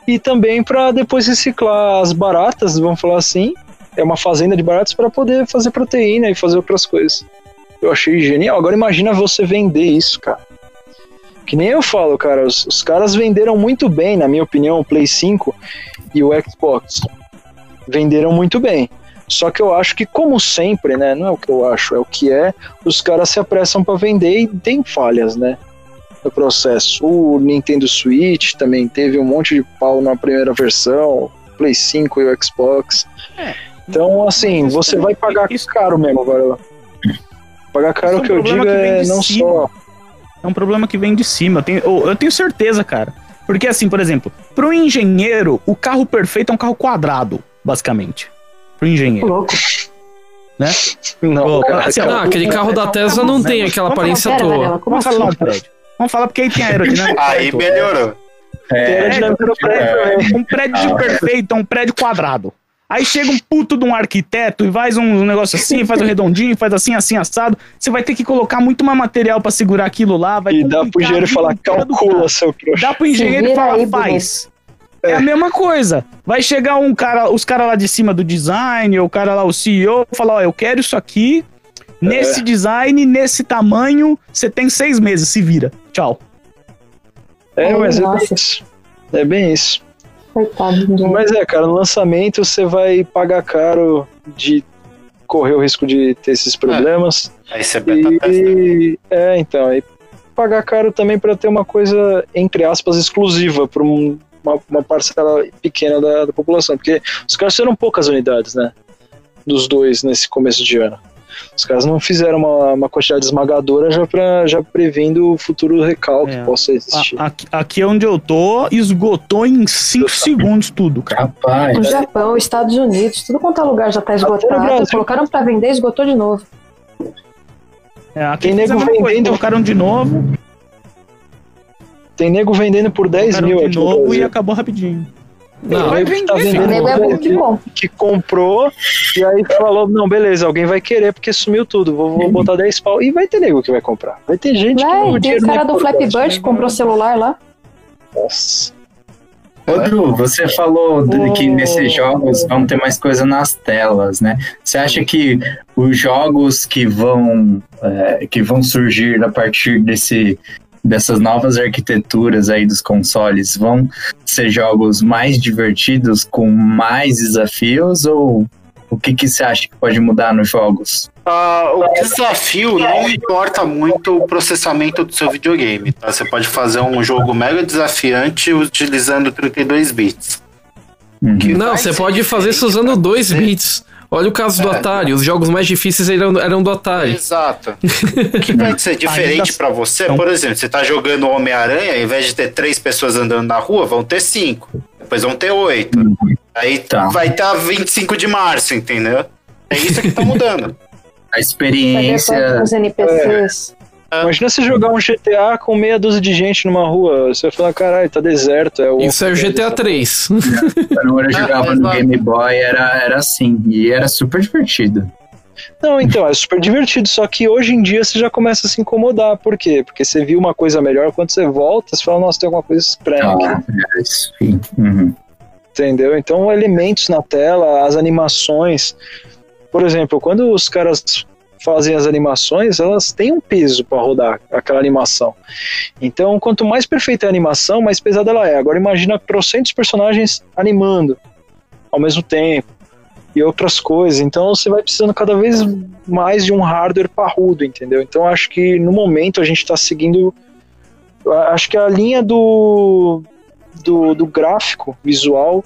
e também pra depois reciclar as baratas, vamos falar assim. É uma fazenda de baratas para poder fazer proteína e fazer outras coisas. Eu achei genial. Agora imagina você vender isso, cara. Que nem eu falo, cara. Os, os caras venderam muito bem, na minha opinião, o Play 5 e o Xbox venderam muito bem. Só que eu acho que, como sempre, né? Não é o que eu acho, é o que é. Os caras se apressam para vender e tem falhas, né? No processo. O Nintendo Switch também teve um monte de pau na primeira versão, o Play 5 e o Xbox. É. Então, assim, você vai pagar Isso- caro mesmo agora. Pagar caro, é o um que eu digo que é não cima. só. É um problema que vem de cima. Eu tenho, eu, eu tenho certeza, cara. Porque, assim, por exemplo, pro engenheiro, o carro perfeito é um carro quadrado, basicamente. Pro engenheiro. Louco. Não, Ô, cara, assim, Não, aquele carro da Tesla não tem aquela aparência toda. Como Vamos falar um assim? prédio. Vamos falar porque aí tem aerodinâmica. Aí melhorou. É, prédio também. Um prédio perfeito é um prédio quadrado. Aí chega um puto de um arquiteto e faz um, negócio assim, faz um redondinho, faz assim, assim, assado. Você vai ter que colocar muito mais material pra segurar aquilo lá. Vai E dá pro engenheiro falar, calcula, seu trouxa. Dá pro engenheiro falar, faz. É a mesma coisa. Vai chegar um cara, os caras lá de cima do design, ou o cara lá, o CEO, falar, ó, eu quero isso aqui, nesse design, nesse tamanho, você tem seis meses, se vira. Tchau. É, mas é nossa. bem isso. É bem isso. Coitado do Mas é, cara, no lançamento você vai pagar caro de correr o risco de ter esses problemas. Aí você beta. E, é, então, e pagar caro também para ter uma coisa, entre aspas, exclusiva para uma, uma parcela pequena da, da população. Porque os caras fizeram poucas unidades, né? Dos dois nesse começo de ano. Os caras não fizeram uma, uma quantidade esmagadora já, pra, já previndo o futuro recalque É. que possa existir. A- aqui, aqui onde eu tô, esgotou em cinco segundos tudo, cara. Rapaz, O Japão, Estados Unidos, tudo quanto é lugar já tá esgotado. Colocaram pra vender, esgotou de novo. É, aqui Tem nego coisa, vendendo- colocaram de novo, Tem nego vendendo por 10 colocaram mil de novo e acabou rapidinho. Não, vai tá vender, O vendendo nego é por bom 10 que mil. bom. que comprou e aí falou, não, beleza, alguém vai querer porque sumiu tudo, vou, vou botar 10 pau. E vai ter nego que vai comprar. Vai ter gente que Vai, o tem é caras do Flappy. Bird que comprou celular lá. Nossa. Ô, Drew, você falou de que nesses jogos vão ter mais coisa nas telas, né? Você acha que os jogos que vão, é, que vão surgir a partir desse, dessas novas arquiteturas aí dos consoles vão ser jogos mais divertidos, com mais desafios, ou o que, que você acha que pode mudar nos jogos? Ah, o desafio não importa muito o processamento do seu videogame, tá? Você pode fazer um jogo mega desafiante utilizando 32 bits. Uhum. Que Não, você pode fazer isso usando pra 2 você. bits. Olha o caso do É. Atari, os jogos mais difíceis eram, eram do Atari. Exato. O que vai ser diferente pra você, por exemplo, você tá jogando Homem-Aranha, ao invés de ter três pessoas andando na rua, vão ter cinco. Depois vão ter oito. Aí Tá. vai estar 25 de março, entendeu? É isso que tá mudando. A experiência. quantos NPCs. Imagina você jogar um GTA com meia dúzia de gente numa rua. Você vai falar, caralho, tá deserto. É o Isso é o GTA 3. Quando eu jogava no exato. Game Boy era, era assim, e era super divertido. Não, então, é super divertido. Só que hoje em dia você já começa a se incomodar. Por quê? Porque você viu uma coisa melhor, quando você volta, você fala, nossa, tem alguma coisa estranha aqui. Ah, é isso. sim. Uhum. Entendeu? Então, elementos na tela, as animações. Por exemplo, quando os caras fazem as animações, elas têm um peso para rodar aquela animação. Então, quanto mais perfeita a animação, mais pesada ela é. Agora, imagina trocentos personagens animando ao mesmo tempo e outras coisas. Então, você vai precisando cada vez mais de um hardware parrudo, entendeu? Então, acho que no momento a gente está seguindo. Acho que a linha do, do, do gráfico visual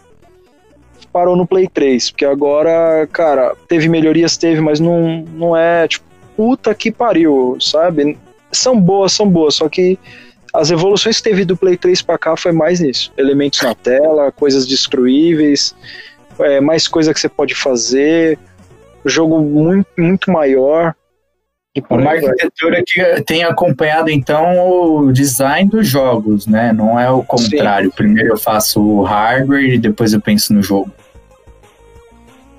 parou no Play 3, porque agora, cara, teve melhorias, teve, mas não, não é, tipo, puta que pariu, sabe? São boas, são boas, só que as evoluções que teve do Play 3 pra cá foi mais nisso. Elementos na tela, coisas destruíveis, é, mais coisa que você pode fazer, jogo muito, muito maior. Uma arquitetura que tem acompanhado, então, o design dos jogos, né? Não é o contrário. Primeiro eu faço o hardware e depois eu penso no jogo.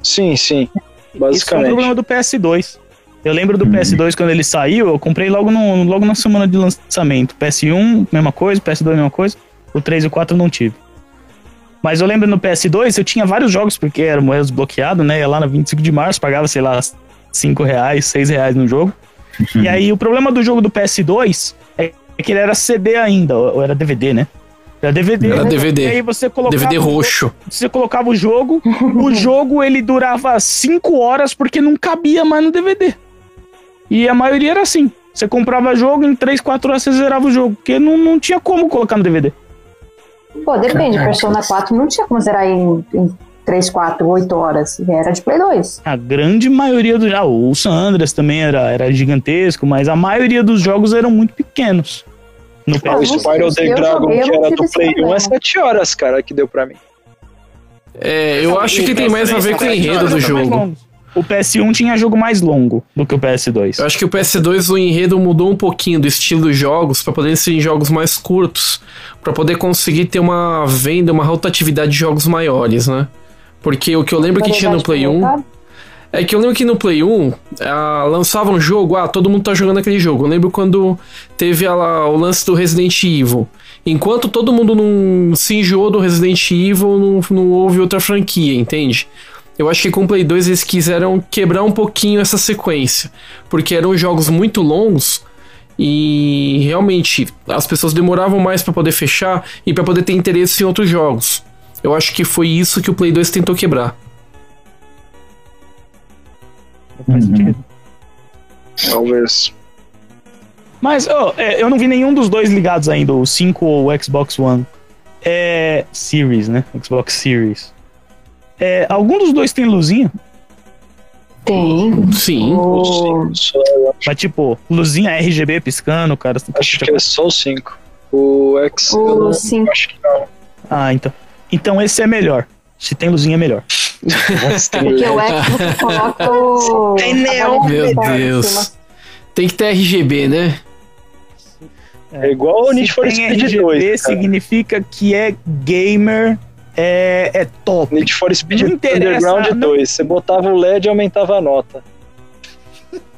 Sim, sim. Isso foi um Basicamente. problema do PS2. Eu lembro do Uhum. PS2 quando ele saiu, eu comprei logo, no, logo na semana de lançamento. PS1, mesma coisa, PS2, mesma coisa. O 3 e o 4 eu não tive. Mas eu lembro no PS2, eu tinha vários jogos, porque era moeda desbloqueado, né? Ia lá na 25 de março, pagava, sei lá, 5 reais, 6 reais no jogo. E aí o problema do jogo do PS2 é que ele era CD ainda, ou era DVD, né? Era DVD. Era DVD. E aí você colocava. DVD o jogo- roxo. você colocava o jogo, o jogo ele durava 5 horas porque não cabia mais no DVD. E a maioria era assim. Você comprava jogo, em 3, 4 horas você zerava o jogo, porque não, não tinha como colocar no DVD. Pô, depende. Caraca. Persona 4 não tinha como zerar em, em 3, 4, 8 horas. Era de Play 2. A grande maioria dos. Ah, o San Andreas também era, era gigantesco, mas a maioria dos jogos eram muito pequenos. No Ah, O PS2. não Spiral sei, the eu Dragon, que era do Play 1, é problema. 7 horas, cara, que deu pra mim. É, eu acho que tem mais a ver com o enredo do jogo. O PS1 tinha jogo mais longo do que o PS2. Eu acho que o PS2 o enredo mudou um pouquinho do estilo dos jogos pra poder ser jogos mais curtos, Pra poder conseguir ter uma venda, uma rotatividade de jogos maiores, né? Porque o que eu lembro que tinha no Play 1 é que eu lembro que no Play 1 ah, lançava um jogo, ah, todo mundo tá jogando aquele jogo. Eu lembro quando teve a lá, o lance do Resident Evil. Enquanto todo mundo não se enjoou do Resident Evil, não, não houve outra franquia, entende? Eu acho que com o Play 2 eles quiseram quebrar um pouquinho essa sequência. Porque eram jogos muito longos e realmente as pessoas demoravam mais pra poder fechar e pra poder ter interesse em outros jogos. Eu acho que foi isso que o Play 2 tentou quebrar. Faz Uhum. sentido. Talvez. Mas ó, é, eu não vi nenhum dos dois ligados ainda, o 5 ou o Xbox One. É. Series, né? Xbox Series. É, algum dos dois tem luzinha? Tem. Sim. O... Mas tipo, luzinha RGB piscando, cara. acho que é só o 5. O X. eu O não- 5. Acho que não. Ah, então. Então esse é melhor. Se tem luzinha, é melhor. Porque o você coloca o. Tem a neon. Meu Deus. Tem que ter RGB, né? É igual o Need for Speed RGB, 2. cara. significa que é gamer, é, é top. Need for Speed Não Underground não- 2. Você botava o LED e aumentava a nota.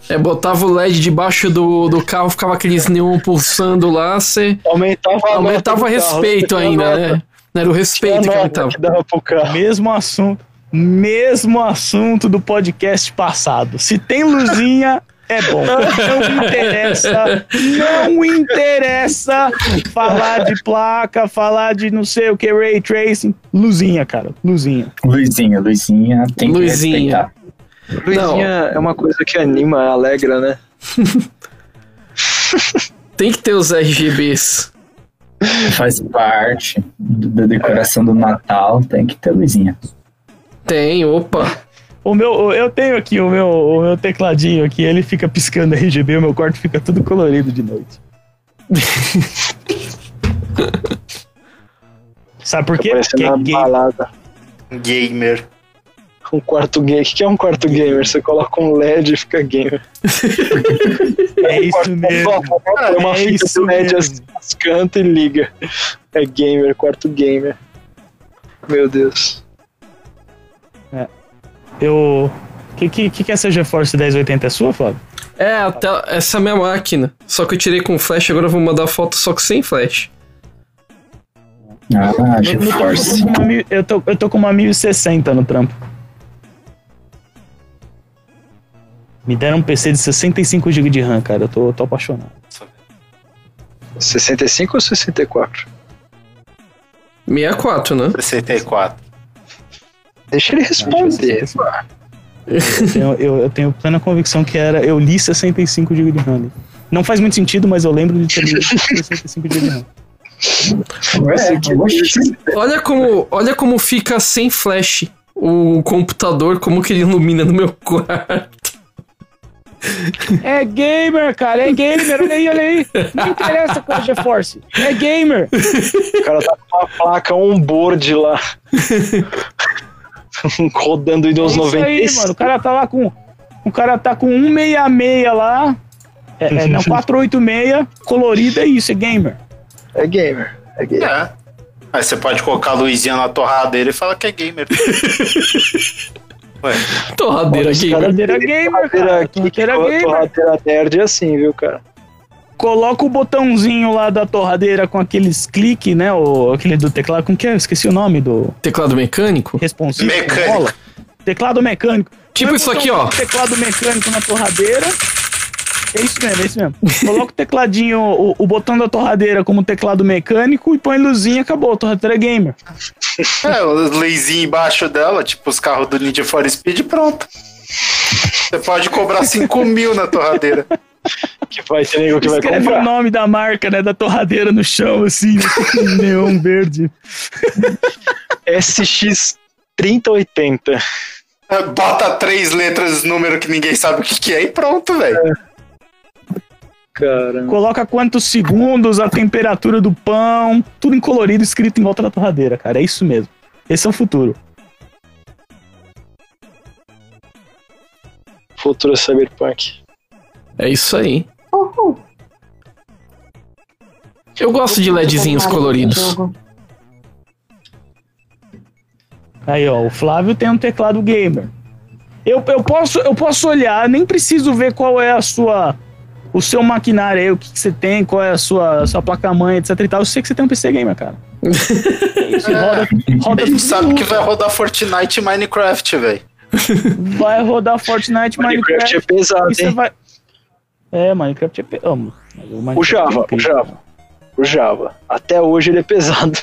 É, botava o LED debaixo do, do carro, ficava aqueles neon pulsando lá, você Aumentava a aumentava carro, respeito ainda, né? Não era o tinha respeito que nota aumentava. que dava pro carro. Mesmo assunto. Mesmo assunto do podcast passado. Se tem luzinha, é bom. Não interessa. Não interessa falar de placa, falar de não sei o que, ray tracing. Luzinha, cara. Luzinha. Luizinha, Luizinha, tem Luizinha. que respeitar. Luzinha é uma coisa que anima, alegra, né? Tem que ter os RGBs. Faz parte da decoração do Natal, tem que ter Luizinha. Tem, opa. O meu, eu tenho aqui o meu, o meu tecladinho aqui, ele fica piscando RGB, o meu quarto fica tudo colorido de noite. Sabe por quê? Porque é uma gay. balada. Gamer. Um quarto gamer. O que é um quarto gamer? Você coloca um LED e fica gamer. É isso mesmo. É uma É fita LED mesmo. assim, canta e liga. É gamer, quarto gamer. Meu Deus. Eu. Que, que, que que essa GeForce 1080 é sua, Fábio? É, até essa é a minha máquina. Só que eu tirei com flash, agora eu vou mandar foto só que sem flash. Ah, Eu, eu, GeForce. tô com uma mil- eu, tô, eu tô com uma 1060 no trampo. Me deram um PC de 65 GB de RAM, cara. Eu tô, tô apaixonado. 65 ou 64? 64, né? 64. Deixa ele responder. Eu tenho, eu, eu tenho plena convicção que era. Eu li 65 GB de RAM. Não faz muito sentido, mas eu lembro de ter lido 65 GB de RAM. É. Olha como, olha como fica sem flash o computador, como que ele ilumina no meu quarto. É gamer, cara, é gamer, olha aí, olha aí. Não interessa qual é GeForce, é gamer. O cara tá com uma placa on-board lá. Rodando em É Windows isso 90. aí, mano, o cara tá lá com... O cara tá com 166 lá, é, é, não, 486, colorido, é isso, é gamer. É gamer. É gamer. É. Aí você pode colocar a luzinha na torradeira e falar que é gamer. Ué, Torradeira gamer. Torradeira gamer, torradeira cara, torradeira gamer. torradeira nerd é assim, viu, cara? Coloca o botãozinho lá da torradeira com aqueles cliques, né, o, aquele do teclado, como que é? Eu esqueci o nome do Teclado mecânico? responsivo. Mecânico. Teclado mecânico. Tipo Põe isso aqui, ó. do Teclado mecânico na torradeira. É isso mesmo, é isso mesmo. Coloca o tecladinho, o, o botão da torradeira como teclado mecânico e põe luzinha, acabou. Torradeira gamer. é, o laser embaixo dela, tipo os carros do Need for Speed, pronto. Você pode cobrar 5 mil na torradeira. Que vai ter nego que vai Escreve o comprar. nome da marca, né, da torradeira no chão, assim, com neon verde. SX 3080. É, Bota três letras, número que ninguém sabe o que, que é e pronto, velho. Caramba. Coloca quantos segundos, a temperatura do pão, tudo em colorido escrito em volta da torradeira, cara. É isso mesmo. Esse é o futuro. Futuro Cyberpunk. É isso aí. Uhul. Eu gosto de LEDzinhos coloridos. Aí, ó, o Flávio tem um teclado gamer. Eu, eu, posso, eu posso olhar, nem preciso ver qual é a sua. O seu maquinário aí, o que, que você tem, qual é a sua, sua placa-mãe, etc e tal. Eu sei que você tem um PC gamer, cara. É isso, roda, roda A gente tudo sabe que vai rodar Fortnite e Minecraft, velho. Vai rodar Fortnite, Minecraft Minecraft. é pesado, e hein? vai. É, Minecraft é. Pe... Oh, mas o O é Java, o incrível. Java. O Java. Até hoje ele é pesado.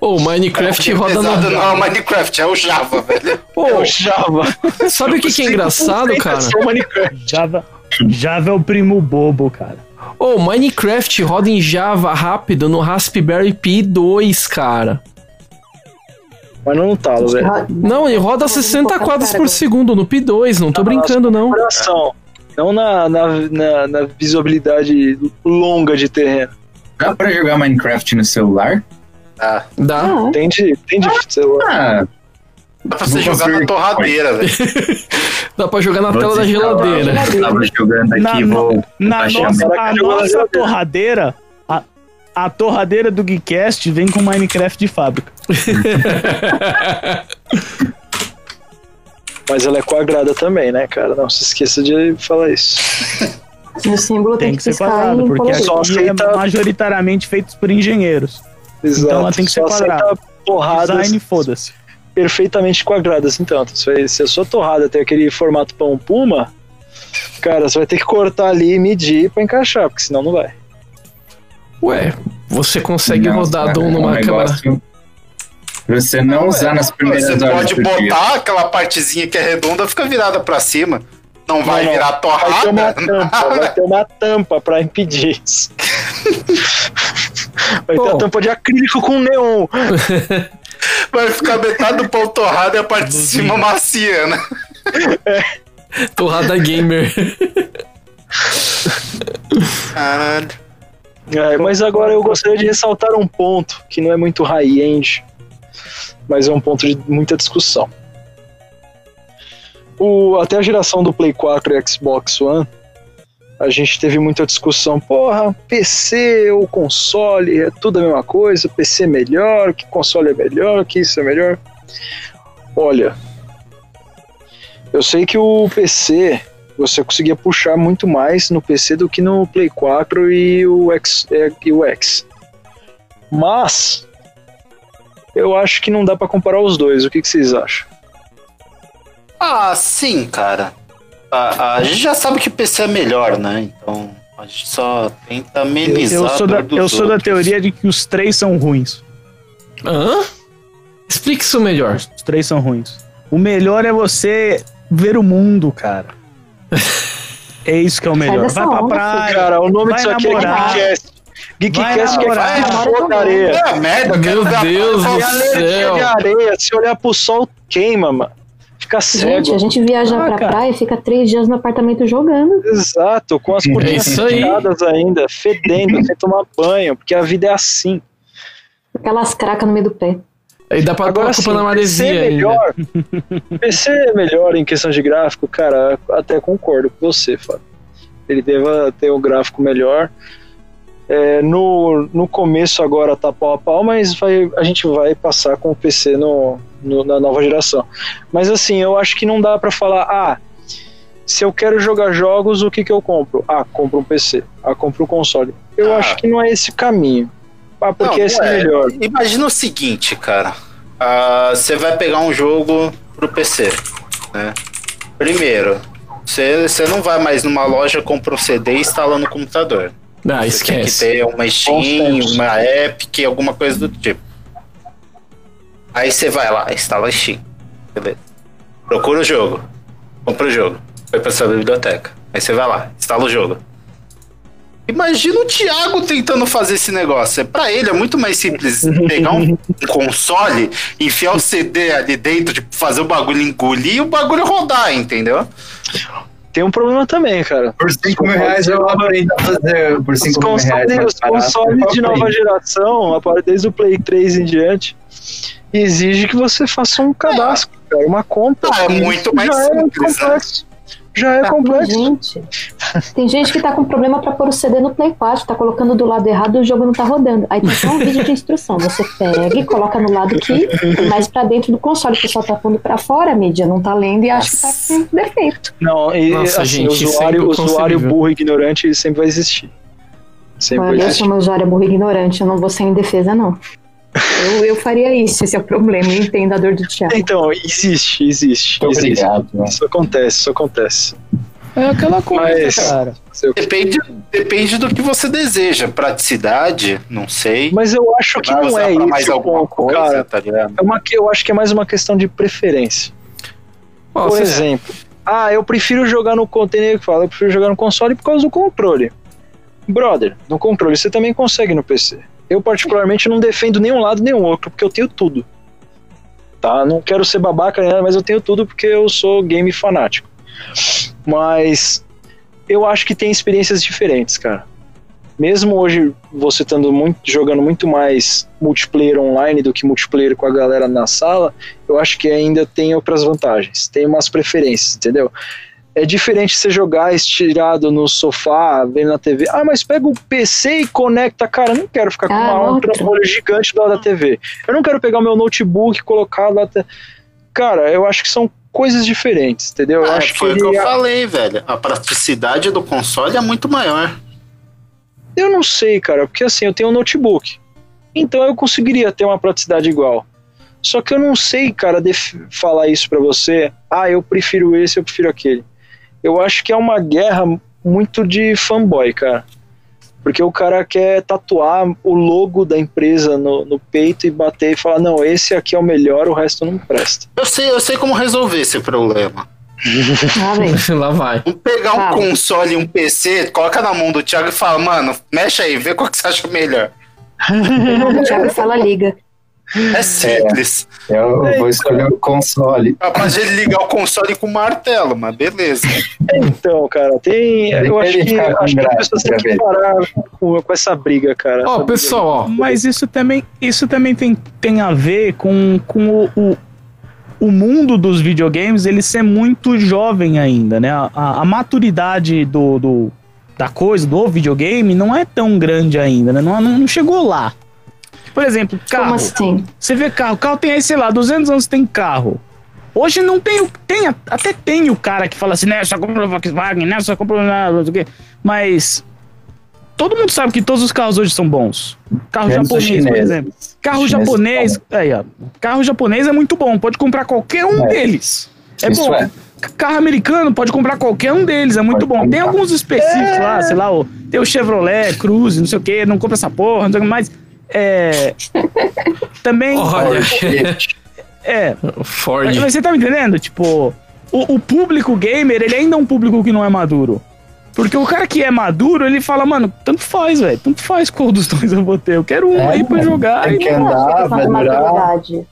Ô, Minecraft é roda pesado, no. não é o Minecraft, é o Java, velho. Ô, É o Java. sabe o que, que é engraçado, cara? É o Minecraft. Java, Java é o primo bobo, cara. Ô, Minecraft roda em Java rápido no Raspberry Pi 2, cara. Mas não no talo, velho. Não, ele roda 60 quadros por segundo no Pi 2, não tô brincando, não. Não na, na, na, na visibilidade longa de terreno. Dá pra jogar Minecraft no celular? Ah, Dá. Ah, Tem de, tem de celular. Ah, dá pra você Vou jogar fazer- na torradeira, velho. Dá pra jogar na vou tela da geladeira. Eu Tava jogando Na, aqui, no- vou na nossa, a na nossa torradeira, a, a torradeira do Geekcast vem com Minecraft de fábrica. Mas ela é quadrada também, né, cara? Não se esqueça de falar isso. O símbolo tem, Tem que ser piscar quadrado, porque colorido. Só aqui aceita- é majoritariamente feito por engenheiros. Exato. Então ela tem que ser quadrada. porradas Design, foda-se. Perfeitamente quadradas. Então, se vai- se a sua torrada tem aquele formato pão puma, cara, você vai ter que cortar ali e medir pra encaixar, porque senão não vai. Ué, você consegue Não, rodar cara, Doom é um numa câmera. negócio Pra você não usar nas primeiras Você horas pode do dia. botar aquela partezinha que é redonda, fica virada pra cima. Não vai Não, não. virar Vai ter uma torrada. tampa, vai ter uma tampa pra impedir isso. Vai ter a tampa de acrílico com neon. Vai ficar metade do pão torrado e a parte de cima macia, né? Torrada gamer. Caralho. É, mas agora eu gostaria de ressaltar um ponto que não é muito high-end, mas é um ponto de muita discussão. O, até a geração do Play 4 e Xbox One, a gente teve muita discussão. Porra, PC ou console é tudo a mesma coisa, PC é melhor, que console é melhor, que isso é melhor. Olha, eu sei que o PC você conseguia puxar muito mais no PC do que no Play 4 e o X. é, E o X. Mas eu acho que não dá pra comparar os dois. O que, que vocês acham? Ah, sim, cara. A, a gente já sabe que PC é melhor, né? Então a gente só tenta Eu, amenizar eu sou, a da, eu sou da teoria de que os três são ruins. Hã? Explique isso melhor. Os três são ruins. O melhor é você ver o mundo, cara. É isso que é o melhor. Vai pra onda, praia. Cara, o nome disso aqui namorar. é Geekcast. Geekcast que for da areia. É, merda, eu Meu Deus do céu. de areia, se olhar pro sol, queima, mano. Fica cego. Gente, a gente viaja Ah, pra cara. praia e fica três dias no apartamento jogando. Exato, com as cortinas isso aí. fechadas ainda, fedendo, sem tomar banho, porque a vida é assim. Aquelas cracas no meio do pé. Aí dá pra Agora a sim, culpa na PC é ainda. melhor. PC é melhor em questão de gráfico, cara, até concordo com você, Fábio. Ele deva ter um gráfico melhor. É, no, no começo agora tá pau a pau, mas vai, a gente vai passar com o PC no, no- na nova geração. Mas assim, eu acho que não dá pra falar, ah, se eu quero jogar jogos, o que, que eu compro? Ah, compro um PC. Ah, compro um console. Eu Ah. acho que não é esse o caminho. Ah, porque Não, esse é é. melhor. Imagina o seguinte, cara. Ah, Você vai pegar um jogo pro PC, né? Primeiro, você você não vai mais numa loja, compra um CD e instala no computador. Ah, Você tem que esquece. ter uma Steam, uma Epic, alguma coisa do tipo. Aí você vai lá, instala a Steam. Beleza. Procura o jogo. Compra o jogo. Foi pra sua biblioteca. Aí você vai lá, instala o jogo. Imagina o Thiago tentando fazer esse negócio. Pra ele é muito mais simples pegar um, um console, enfiar o CD ali dentro, tipo, fazer o bagulho engolir e o bagulho rodar, entendeu? Tem um problema também, cara. Por 5 mil reais eu aprendo a fazer. Por Os 5 mil reais. os consoles de nova geração, a partir desde o Play 3 em diante, exige que você faça um cadastro, cara, uma conta. Ah, é muito mais já simples, É complexo. Já é Tem complexo. gente, tem gente que tá com problema pra pôr o CD no Play 4, tá colocando do lado errado e o jogo não tá rodando. Aí tem só um vídeo de instrução. Você pega e coloca no lado que é mais pra dentro do console. O pessoal tá pondo pra fora, a mídia não tá lendo e acha que tá com defeito. Não, e Nossa, assim, gente, usuário, é usuário inconcebível. burro e ignorante sempre vai existir. Sempre vai Olha, eu existir. sou uma usuária burra e ignorante, eu não vou ser em defesa, não. Eu, eu faria isso, esse é o problema. Eu entendo a dor do Thiago. Então, existe, existe. Existe. obrigado. né? Isso acontece, isso acontece. É aquela coisa, Mas- cara. Seu- Depende, depende do que você deseja. Praticidade, não sei. Mas eu acho que não é mais isso o alguma coisa, cara. tá ligado? É uma, que- eu acho que é mais uma questão de preferência. Ó, Por exemplo, ah, eu prefiro jogar no container que fala, eu prefiro jogar no console por causa do controle. Brother, no controle você também consegue no PC. Eu particularmente não defendo nenhum lado nem outro, porque eu tenho tudo. Tá? Não quero ser babaca, nada, mas eu tenho tudo porque eu sou game fanático. Mas eu acho que tem experiências diferentes, cara. Mesmo hoje você estando muito, jogando muito mais multiplayer online do que multiplayer com a galera na sala, eu acho que ainda tem outras vantagens, tem umas preferências, entendeu? É diferente você jogar estirado no sofá, vendo na TV. Ah, mas pega o PC e conecta. Cara, eu não quero ficar com Ah, uma, um outra. trambolho gigante do lado da TV. Eu não quero pegar o meu notebook e colocar lá. da- Cara, eu acho que são coisas diferentes, entendeu? Eu Ah, acho que foi o que eu falei, velho. A praticidade do console é muito maior. Eu não sei, cara, porque assim, eu tenho um notebook. Então eu conseguiria ter uma praticidade igual. Só que eu não sei, cara, falar isso pra você. Ah, eu prefiro esse, eu prefiro aquele. Eu acho que é uma guerra muito de fanboy, cara. Porque o cara quer tatuar o logo da empresa no, no peito e bater e falar: não, esse aqui é o melhor, o resto não presta. Eu sei, eu sei como resolver esse problema. Ah. Lá vai. Vamos pegar um Fala. console e um PC, coloca na mão do Thiago e fala, mano, mexe aí, vê qual que você acha melhor. O Thiago fala liga. É simples. Eu vou escolher o console. Capaz de ele ligar o console com martelo, mas beleza. Então, cara, tem. Ele eu acho que, acho que as pessoas têm que parar com, com essa briga, cara. Ó, Essa pessoal, ó. Mas isso também, isso também tem, tem a ver com, com o, o, o mundo dos videogames ele ser muito jovem ainda, né? A, a- a maturidade do, do- da coisa, do videogame, não é tão grande ainda, né? Não, não chegou lá. Por exemplo, Como carro. assim? Você vê carro, carro tem aí, sei lá, 200 anos tem carro. Hoje não tem, o- tem a- até tem o cara que fala assim, né, só compra Volkswagen, né, só compra nada, não sei o quê. Mas todo mundo sabe que todos os carros hoje são bons. Carro Menos os japonês, por exemplo. Carro japonês, são aí, ó, carro japonês é muito bom, pode comprar qualquer um É. deles. É Isso bom. é. Carro americano, pode comprar qualquer um deles, é muito Pode bom. Tem comprar. alguns específicos lá, sei lá, o, tem o Chevrolet, Cruze, não sei o que, não compra essa porra, não sei o que, mas é. Também. Olha, É, Ford. mas, você tá me entendendo? Tipo, o, o público gamer, ele ainda é um público que não é maduro. Porque o cara que é maduro, ele fala, mano, tanto faz, velho. Tanto faz qual dos dois eu vou ter. Eu quero um É, aí pra mano, jogar. tem e que Eu não acho que é andar, questão vai de durar. Eu,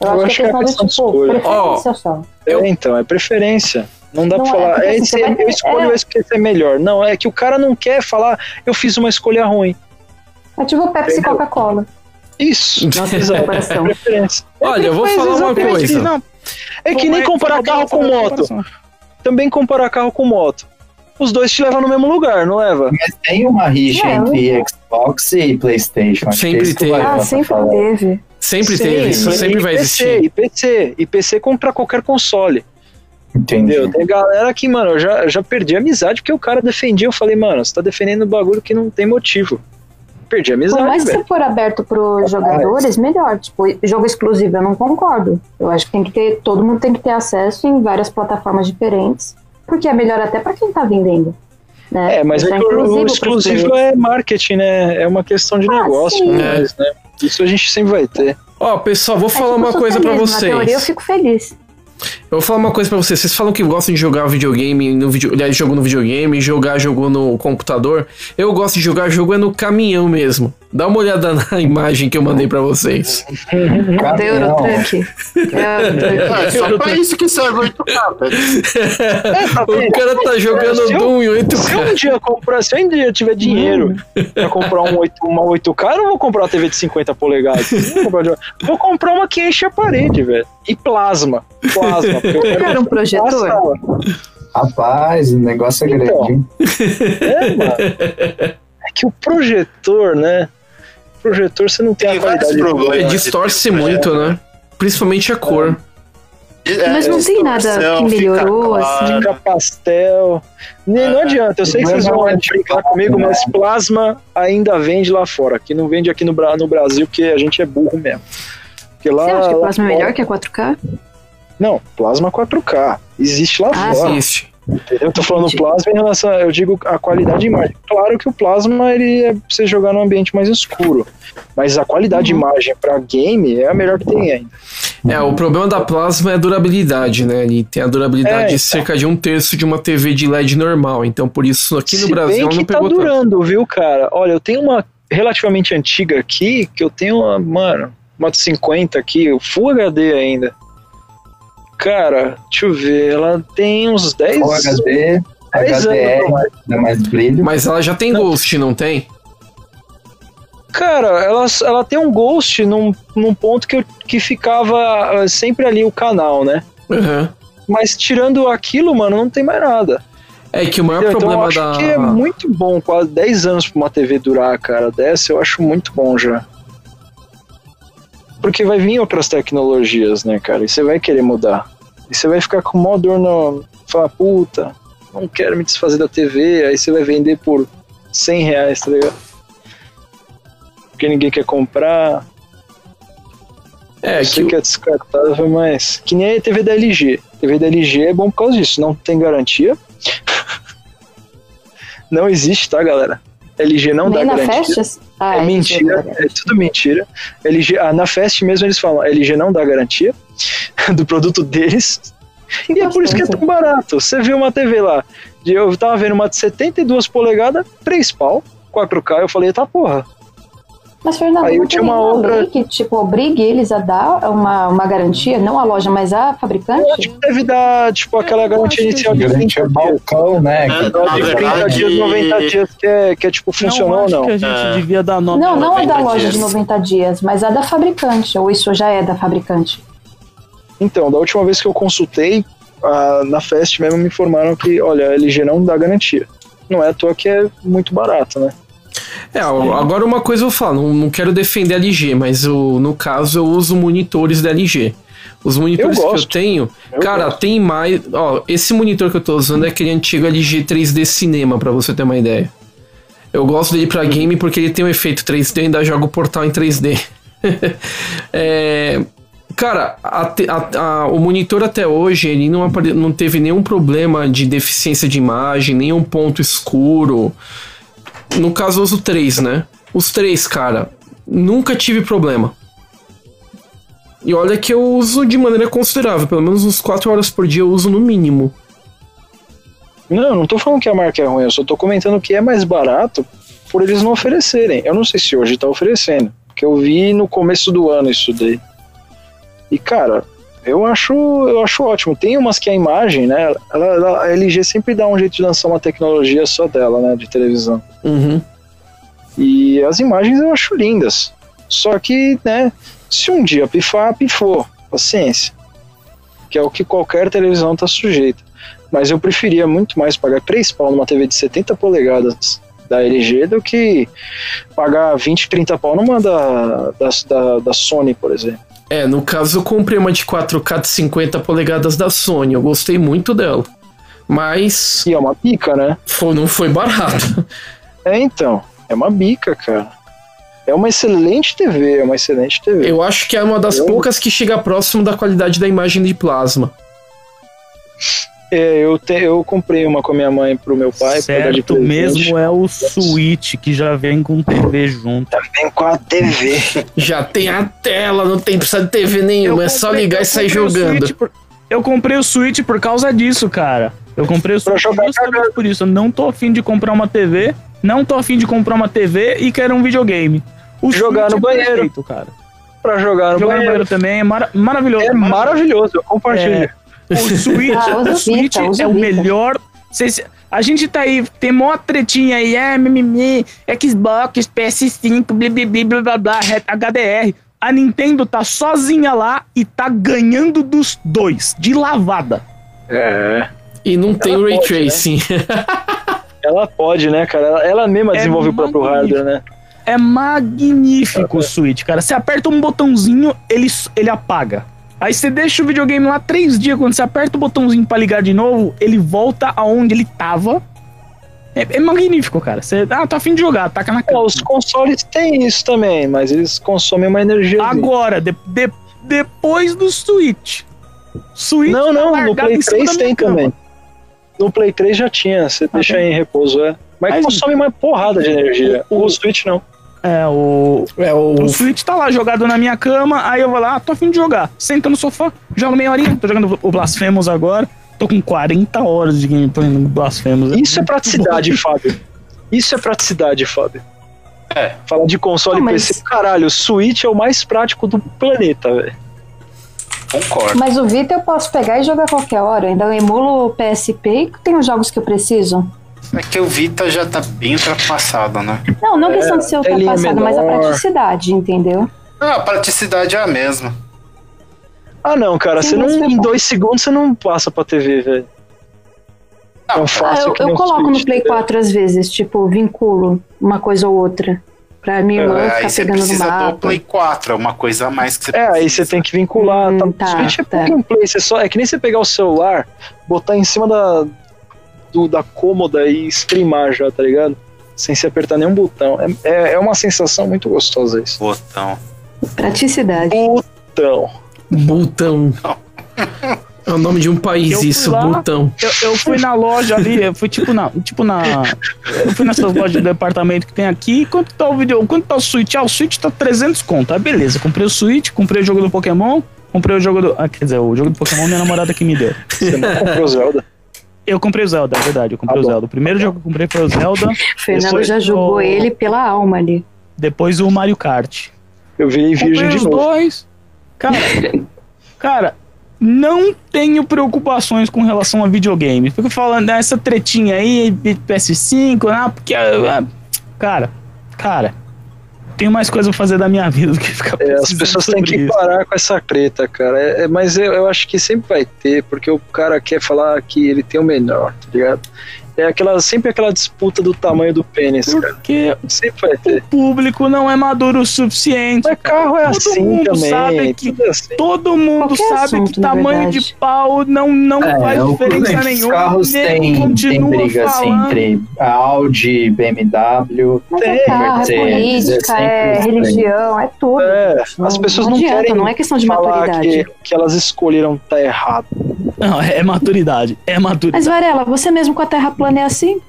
Eu acho, que é questão que do questão de escolha. preferência só. É, então, é preferência. Não dá Não pra é, falar, é, esse, eu escolho é. esse porque esse é melhor. Não, é que o cara não quer falar, eu fiz uma escolha ruim. É tipo Pepsi e? Coca-Cola. Isso. Nossa, Exato. comparação. Preferência. Olha, eu vou falar uma coisa. Não, É que nem comparar carro com moto. Também comparar carro com moto. Os dois te levam no mesmo lugar, não leva? Mas tem uma rixa É, entre Xbox e PlayStation. Sempre é teve. Ah, sempre teve. Sempre teve isso, e sempre vai PC, existir. E PC, e PC contra qualquer console. Entendi. Entendeu? Tem galera que, mano, eu já, já perdi a amizade porque o cara defendia. Eu falei, mano, você tá defendendo um bagulho que não tem motivo. Perdi a Por amizade, mais que velho. for aberto pros jogadores, melhor. Tipo, jogo exclusivo, eu não concordo. Eu acho que tem que ter, todo mundo tem que ter acesso em várias plataformas diferentes, porque é melhor até pra quem tá vendendo. Né? É, mas é o, exclusivo é marketing, né? É uma questão de Ah, negócio. sim. Né? Isso a gente sempre vai ter. Ó, pessoal, vou É falar tipo uma coisa pra socialismo, Na teoria eu vocês. fico feliz. Eu vou falar uma coisa pra vocês. Vocês falam que gostam de jogar videogame no video, jogo no videogame, jogar jogo no computador. Eu gosto de jogar jogo é no caminhão mesmo. Dá uma olhada na imagem que eu mandei pra vocês. Caminhão. Eurotruck. É só pra isso que serve 8K, velho. O cara tá jogando Se eu- Doom em Se eu 8K. um dia comprar, se eu um dia tiver dinheiro pra comprar um 8, uma 8K, eu não vou comprar uma TV de 50 polegadas. Eu Vou comprar, de- vou comprar uma que enche a parede, velho. E plasma. Plasma. eu Quero um projetor? Rapaz, o negócio é Então. grande. hein? É, mano. É que o projetor, né? Projetor você não tem, Tem a qualidade. problemas. É, distorce muito, né? Principalmente a cor. É, Mas não tem nada que fica melhorou, claro. assim. Fica pastel. Nem, não adianta, eu sei que vocês vão brincar comigo, mas plasma ainda vende lá fora. Que não vende aqui no, no Brasil, porque a gente é burro mesmo. Porque lá, Você acha que plasma é fora- melhor que a 4K? Não, plasma 4K. Existe lá Ah, fora. Existe. Eu tô falando Entendi. plasma em relação, eu digo a qualidade de imagem. Claro que o plasma ele é pra você jogar num ambiente mais escuro, mas a qualidade de Uhum. imagem pra game é a melhor que tem ainda. É, o problema da plasma é a durabilidade, né? Ele tem a durabilidade É, de cerca de um terço de uma TV de LED normal. Então, por isso, aqui no Se Brasil bem que não tá pegou tanto. durando, viu, cara? Olha, eu tenho uma relativamente antiga aqui, que eu tenho uma, mano, uma de 50 aqui, Full HD ainda. Cara, deixa eu ver, ela tem uns 10, O HD, 10 HDR, anos. dá mais brilho. Mas ela já tem Ghost, não tem? Cara, ela, ela tem um ghost num, num ponto que, eu, que ficava ah, sempre ali o canal, né? Aham. Mas tirando aquilo, mano, não tem mais nada. É que o maior Entendeu? então eu problema acho da. que é muito bom, quase 10 anos pra uma TV durar, cara. Dessa eu acho muito bom já. Porque vai vir outras tecnologias, né, cara? E você vai querer mudar. E você vai ficar com mó dor no. Falar, puta, não quero me desfazer da TV. Aí você vai vender por 100 reais, tá ligado? Porque ninguém quer comprar. É, que que é descartável, mas. Que nem a TV da LG. A TV da LG é bom por causa disso. Não tem garantia. não existe, tá, galera? LG não Nem dá na garantia. Festas? Ah, É mentira, é tudo mentira. LG, ah, na Fest mesmo eles falam, LG não dá garantia do produto deles. E é por isso que é tão barato. Você vê uma TV lá, eu tava vendo uma de 72 polegadas, 3 pau, 4K, eu falei, tá porra. Mas, Fernando, Aí eu não tinha tem uma outra- lei que, tipo, obrigue eles a dar uma, uma garantia, não a loja, mas a fabricante? Deve dar, tipo, aquela Eu garantia acho que inicial de Garantia 30 dias. balcão, né? É, que- na De 30 verdade- dias, 90 dias, que é, que é tipo, funcionou ou acho não. que a gente É. devia dar nome. Não, não a da 90 loja dias. de 90 dias, mas a da fabricante. Ou isso já é da fabricante? Então, da última vez que eu consultei, ah, na Fest mesmo me informaram que, olha, a LG não dá garantia. Não é à toa que é muito barato, né? É, agora uma coisa eu falo, não, não quero defender a LG, mas eu, no caso eu uso monitores da LG. Os monitores Eu que eu tenho, Eu cara, gosto. tem mais. Ó, esse monitor que eu tô usando é aquele antigo LG 3D Cinema, pra você ter uma ideia. Eu gosto dele pra game porque ele tem um efeito 3D e ainda joga o portal em 3D. É, cara, a a- a- o monitor até hoje ele não, apare- não teve nenhum problema de deficiência de imagem, nenhum ponto escuro. No caso, eu uso três, né? Os três, cara, nunca tive problema. E olha que eu uso de maneira considerável, pelo menos uns 4 horas por dia eu uso no mínimo. Não, não tô falando que a marca é ruim, eu só tô comentando que é mais barato por eles não oferecerem. Eu não sei se hoje tá oferecendo, porque eu vi no começo do ano isso daí. E, cara, eu acho, eu acho ótimo. Tem umas que a imagem, né? Ela, ela- a LG sempre dá um jeito de lançar uma tecnologia só dela, né? De televisão. Uhum. E as imagens eu acho lindas. Só que, né, se um dia pifar, pifou. Paciência. Que é o que qualquer televisão está sujeita. Mas eu preferia muito mais pagar 3 pau numa TV de 70 polegadas da LG do que pagar 20, 30 pau numa da, da, da, da Sony, por exemplo. É, no caso eu comprei uma de 4K de 50 polegadas da Sony, eu gostei muito dela. Mas E é uma pica, né? foi, não foi barato. É, então. É uma bica, cara. É uma excelente TV, é uma excelente TV. Eu acho que é uma das Eu- poucas que chega próximo da qualidade da imagem de plasma. É, eu, te, eu comprei uma com a minha mãe pro meu pai. certo mesmo é o Switch, que já vem com TV junto. Vem com a TV. Já tem a tela, não tem precisa de TV nenhuma, é só comprei- ligar e sair comprei jogando. Por- eu comprei o Switch por causa disso, cara. Eu comprei o Switch jogar justamente por isso. Eu não tô afim de comprar uma TV, não tô afim de comprar uma TV e quero um videogame. O Jogar no é banheiro. perfeito, cara. Pra jogar no Jogar no banheiro. banheiro também é mara- maravilhoso. É maravilhoso, eu compartilho. É, O Switch, Ah, o Switch Vita, é o Vita. melhor. Cês- a gente tá aí, tem mó tretinha aí, é mimimi, Xbox, PS5, blá blá blá blá blá, blá ret- HDR. A Nintendo tá sozinha lá e tá ganhando dos dois, de lavada. É. E não tem Ela ray pode, né? tracing. Ela pode, né, cara? Ela, ela mesma É desenvolve o próprio hardware, né? É magnífico o Switch, cara. Você aperta um botãozinho, ele, ele apaga. Aí você deixa o videogame lá três dias, quando você aperta o botãozinho pra ligar de novo, ele volta aonde ele tava. É, é magnífico, cara. Você, ah, tá afim de jogar, taca na É, cama. os consoles têm isso também, mas eles consomem uma energia. Agora, de- de- depois do Switch. Switch Não, tá não, no largado Play em cima 3 da minha tem cama. também. No Play 3 já tinha, você deixa tem? em repouso, é. Mas, Mas- consome uma porrada de energia. O- O, Switch não. É, o, É o. o Switch tá lá jogado na minha cama, aí eu vou lá, ah, tô afim de jogar. Senta no sofá, jogo meia horinha, tô jogando o Blasphemous agora. Tô com 40 horas de gameplay no Blasphemous. Isso é praticidade, Fábio. Isso é praticidade, Fábio. É. Falar de console Não, e mas- PC, caralho, o Switch é o mais prático do planeta, velho. Concordo. Mas o Vita eu posso pegar e jogar a qualquer hora. Eu emulo o PSP e tem os jogos que eu preciso. É que o Vita já tá bem ultrapassado, né? Não, não questão de ser telinha ultrapassado, mas a praticidade, entendeu? Ah, a praticidade é a mesma. Ah, não, cara, Sim, você não, é em dois segundos você não passa pra TV, velho. Não, Tão Ah, fácil eu, que eu o coloco no Switch, Play entendeu? 4 às vezes, tipo, vinculo uma coisa ou outra. Pra minha irmã É, ficar aí pegando no precisa do mapa. Play 4, é uma coisa a mais que você É, aí precisa. você tem que vincular. Hum, tá? tá, O Switch é tá. plug and play, você só, é que nem você pegar o celular, botar em cima da, do- da cômoda e streamar já, tá ligado? Sem se apertar nenhum botão. É, é, é uma sensação muito gostosa isso. Botão. Praticidade. Botão. Botão. É o nome de um país, Eu isso, lá- botão. Eu, eu fui na loja ali, eu fui tipo na. Tipo na. Eu fui nessas lojas de departamento que tem aqui. Quanto tá o vídeo? Quanto tá o Switch? Ah, o Switch tá 300 conto. Ah, beleza. Comprei o Switch, comprei o jogo do Pokémon. Comprei o jogo do. Ah, quer dizer, o jogo do Pokémon minha namorada que me deu. Você não comprou Zelda. Eu comprei o Zelda, é verdade. Eu comprei Ah, o. Zelda. O primeiro jogo que eu comprei foi o Zelda. O Fernando já jogou Oh. ele pela alma ali. Depois o Mario Kart. Eu virei virgem Comprei de os novo. dois. Cara, cara, não tenho preocupações com relação a videogame. Fico falando essa tretinha aí, PS5, ah, porque. ah, Cara, cara, tenho mais coisa pra fazer da minha vida do que ficar É, as pessoas têm que isso. parar com essa treta, cara. É, é- mas eu, eu acho que sempre vai ter, porque o cara quer falar que ele tem o melhor, tá ligado? É aquela, sempre aquela disputa do tamanho do pênis, cara. Porque Sempre vai o ter. público não é maduro o suficiente. Mas carro é Todo assim mundo também. sabe que- é assim. Todo mundo Qualquer sabe assunto, que tamanho verdade. de pau não, não É, faz o- diferença os nenhuma. carros O nego têm, tem continua briga assim entre Audi, BMW. Mas Tem, é carro, é Mercedes, política, é é religião, é tudo. É, as pessoas não, adianta, querem não é questão de falar maturidade. que, que elas escolheram tá errado. Não, é maturidade. É maturidade. Mas Varela, você mesmo com a Terra plana é assim?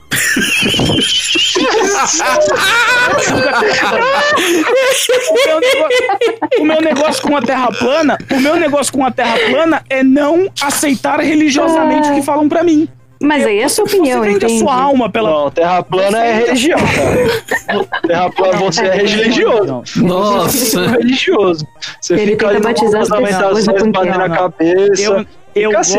O meu, negócio, o meu negócio com a Terra plana, o meu negócio com a Terra plana é não aceitar religiosamente o que falam pra mim. Mas aí é a sua opinião, Você vende a entende? sua alma pela. Não, terra plana é religião, cara. Terra plana, você é religioso. Nossa. religioso. Você Ele fica ali batizar as pessoas batendo na Não, cabeça. Eu, eu assim.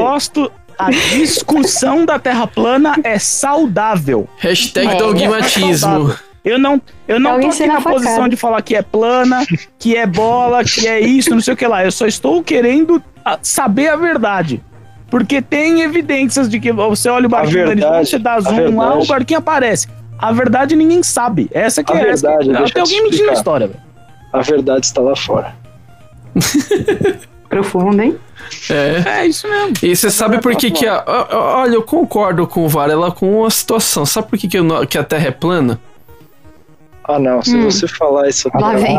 A discussão da Terra plana é saudável. Hashtag É, dogmatismo. Eu não, eu não tô aqui na a facada. posição de falar que é plana, que é bola, que é isso, não sei o que lá. Eu só estou querendo ah, saber a verdade. Porque tem evidências de que você olha o barquinho da verdade, você dá a zoom lá, o barquinho aparece. A verdade ninguém sabe. Essa que A é essa. verdade, deixa Tem eu alguém na explicar. história, velho. A verdade está lá fora. Profundo, hein? É. É isso mesmo. E você sabe por que que a... ó, Olha, eu concordo com o Varela com a situação. Sabe por que, que, eu que a Terra é plana? Ah, não. Se Hum. você falar isso Lá vem.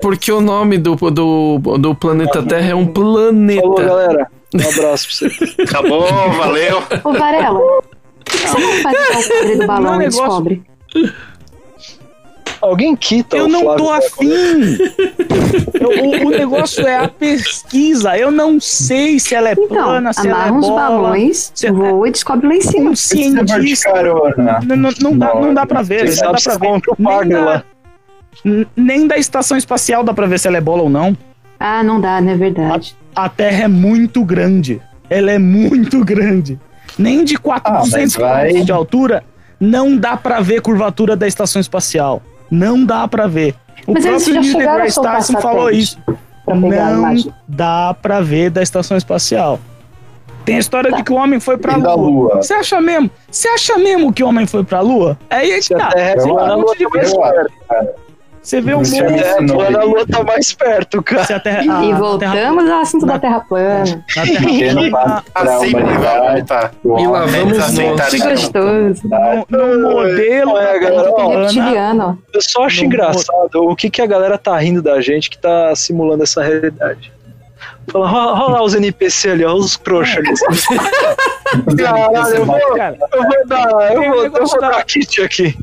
Porque o nome do, do, do planeta Terra é um planeta. Falou, galera. Um abraço pra você. Acabou, valeu. Ô, Varela, você não faz o do balão Não, e negócio- descobre? Alguém quita Eu o não Flávio tô afim. Eu- o, o negócio é a pesquisa. Eu não sei se ela é Então, plana, se ela é amarra uns bola. balões, se- voa e descobre lá em cima. Um cientista. carona. Não, não, não dá, não dá pra ver. Não dá pra ver. Nem da, nem da estação espacial dá pra ver se ela é bola ou não. Ah, não dá, não é verdade. A Terra é muito grande. Ela é muito grande. Nem de 400 Ah, vai- de altura não dá pra ver curvatura da estação espacial. Não dá pra ver. O Mas próprio Neil a deGrasse Tyson falou isso. A Não dá pra ver da estação espacial. Tem a história Tá. de que o homem foi pra E da lua. Lua? Você acha mesmo? Você acha mesmo que o homem foi pra lua? Aí é que a tá. Terra é a acho, Tá. Você vê um Se a é. Terra é a. Lua tá mais perto, cara. Se a terra, E a- a terra- voltamos ao assunto na- da Terra plana. na terra Pequeno plana, Assim voltar. E lá vamos nós. Gostoso. no, no modelo É, da galera, terra ó, plana, Reptiliano. Eu só acho engraçado o que, que a galera tá rindo da gente que tá simulando essa realidade. Fala, olha lá os NPC ali, olha os trouxas ali. Caralho, eu vou, cara, eu vou dar, eu vou, eu vou da- dar kit aqui.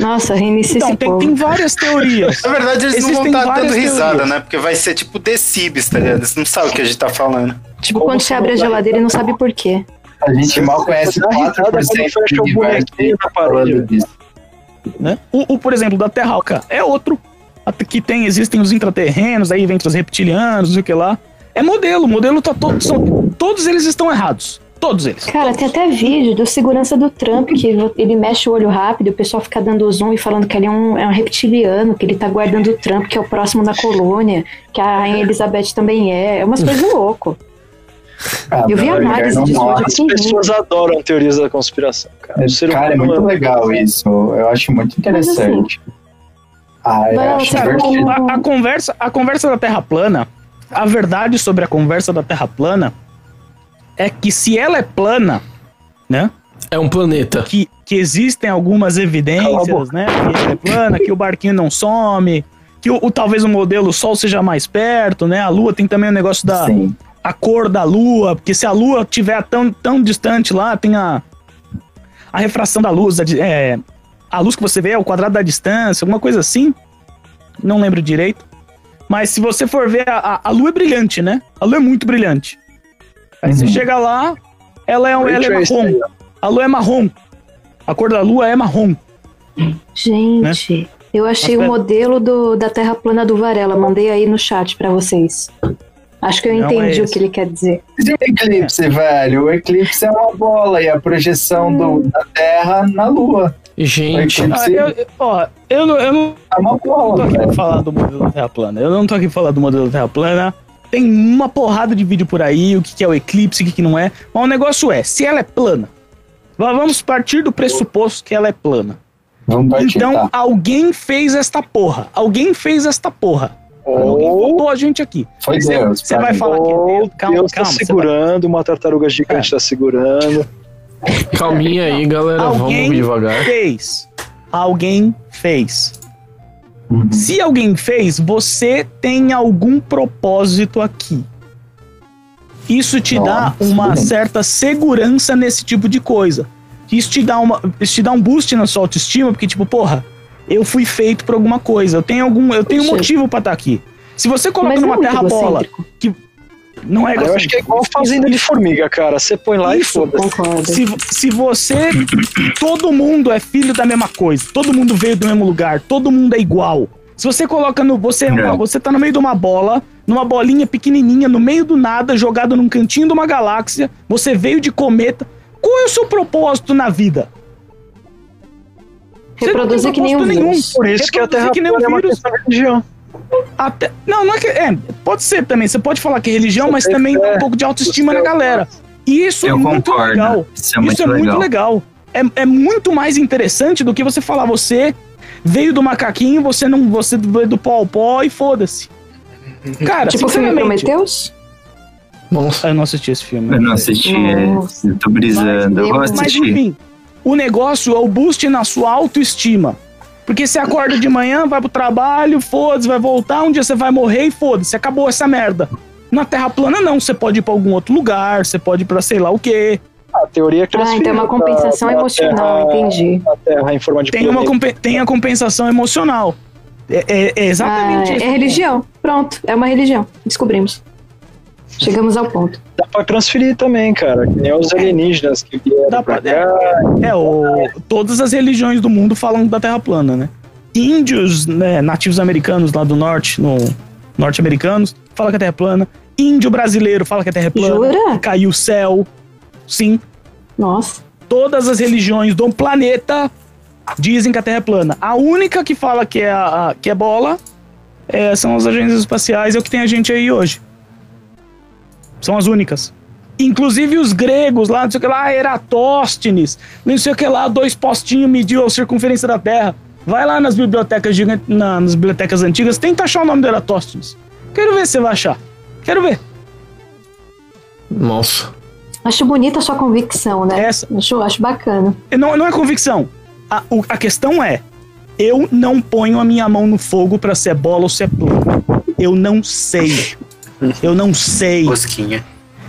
Nossa, reinicia então, esse tem, povo. tem várias teorias. Na verdade, eles não Existem vão estar várias dando risada, teorias. né? Porque vai ser tipo decibes, tá ligado? Eles não sabem o que a gente tá falando. Tipo quando você abre a geladeira e não sabe por quê. A gente mal conhece Dá risada 4% quando fecha do o universo falando disso. né? O, o, por exemplo, da Terralca é outro. Até Que tem, existem os intraterrenos, aí vem os reptilianos, não sei o que lá. É modelo, o modelo tá todo. São, todos eles estão errados. Todos eles. Cara, tem até vídeo do segurança do Trump que ele mexe o olho rápido o pessoal fica dando zoom e falando que ele é um, é um reptiliano, que ele tá guardando o Trump, que é o próximo da colônia, que a Rainha Elizabeth também é. É umas coisas loucas. Ah, Eu vi não, análise disso. As pessoas adoram teorias da conspiração, cara. O ser Cara, é muito legal isso. Eu acho muito interessante. Ah, eu acho você Cara, a, a conversa, a conversa da Terra plana, a verdade sobre a conversa da Terra plana é que se ela é plana, né? É um planeta. Que, que existem algumas evidências, né? Que ela é plana, que o barquinho não some, que o, o- talvez o modelo Sol seja mais perto, né? A Lua tem também o negócio da Sim. a cor da Lua, porque se a Lua estiver tão, tão distante lá, tem a, a refração da luz, a, é, a luz que você vê é o quadrado da distância, alguma coisa assim. Não lembro direito. Mas se você for ver, a, a- a Lua é brilhante, né? A Lua é muito brilhante. Aí você Uhum. chega lá, ela é, ela é tracing marrom. A Lua é marrom. A cor da Lua é marrom. Gente, eu achei Mas o modelo do, da Terra plana do Varela. Mandei aí no chat pra vocês. Acho que eu Não é entendi o esse. que ele quer dizer. E o eclipse, velho? O eclipse é uma bola e a projeção do, da Terra na Lua. O Gente, Ah, eu, eu- ó, eu, não- eu não é uma não tô bola, aqui pra falar do modelo da Terra plana. Eu não tô aqui pra falar do modelo da Terra plana. Tem uma porrada de vídeo por aí, o que, que é o eclipse, o que, que não é. Mas o negócio é, se ela é plana, va- vamos partir do pressuposto que ela é plana. Vamos partir, Então, tá? alguém fez esta porra. Alguém fez esta porra. Alguém Ou, botou a gente aqui. Foi Você- Deus. você vai falar que é ou Deus. Calma, Deus calma, tá você vai- segurando, uma tartaruga gigante É. tá segurando. calminha aí, galera. Alguém Vamos devagar. fez. Alguém fez. Uhum. Se alguém fez, você tem algum propósito aqui. Isso te dá Nossa, uma sim. certa segurança nesse tipo de coisa. Isso te dá, uma, isso te dá um boost na sua autoestima, porque, tipo, porra, eu fui feito por alguma coisa. Eu tenho algum. Eu tenho um motivo pra estar aqui. Se você coloca Mas é numa muito terra bola. egocêntrico. Não é Eu acho que é igual fazenda de formiga, cara. Você põe lá e Isso, foda-se. Concordo. Se, se você. Todo mundo é filho da mesma coisa. Todo mundo veio do mesmo lugar. Todo mundo é igual. Se você coloca no. Você, é uma- você tá no meio de uma bola, numa bolinha pequenininha, no meio do nada, jogado num cantinho de uma galáxia. Você veio de cometa. Qual é o seu propósito na vida? Reproduzir que nem um propósito vírus. Por isso que a Reproduzir Terra que nem um plana é uma vírus. questão de religião. Até, não, não é que. É, pode ser também. Você pode falar que é religião, mas também dá é- um pouco de autoestima na é- galera. E isso é Eu muito concordo. legal. Isso é muito Isso é legal. muito legal. É, é muito mais interessante do que você falar, você veio do macaquinho, você não. Você veio do pó ao pó e foda-se. Cara, Tipo o filme sinceramente. Prometheus? Nossa. Eu não assisti esse filme. Eu não assisti, é, Nossa. eu tô brisando. Eu vou Mas- Mas assistir. enfim, o negócio é o boost na sua autoestima. Porque você acorda de manhã, vai pro trabalho, foda-se, vai voltar, um dia você vai morrer e foda-se, acabou essa merda. Na Terra plana, não. Você pode ir pra algum outro lugar, você pode ir pra sei lá o quê. A teoria é que Ah, então é uma compensação emocional, entendi. A Terra em forma de Tem, uma, tem a compensação emocional. É, é- é Ah, exatamente isso. é religião. Pronto, é uma religião. Descobrimos. Chegamos ao ponto. Dá pra transferir também, cara. Que nem os alienígenas que vieram Dá pra pra- cá. É, o, todas as religiões do mundo falam da Terra plana, né? Índios, né, nativos americanos lá do norte, no norte-americanos, fala que a Terra é plana. Índio brasileiro fala que a Terra é plana. Jura? Caiu o céu. Sim. Nossa. Todas as religiões do planeta dizem que a Terra é plana. A única que fala que é, a, a- que é bola é, são as agências espaciais, é o que tem a gente aí hoje. São as únicas. Inclusive os gregos lá, não sei o que lá, Eratóstenes, não sei o que lá, dois postinhos mediu a circunferência da Terra. Vai lá nas bibliotecas, na- nas bibliotecas antigas, tenta achar o nome do Eratóstenes. Quero ver se você vai achar. Quero ver. Nossa. Acho bonita a sua convicção, né? Essa. Acho, acho bacana. Não, não é convicção. A, o- a questão é: eu não ponho a minha mão no fogo pra ser bola ou ser plano. Eu não sei. Eu não sei. Rosquinha.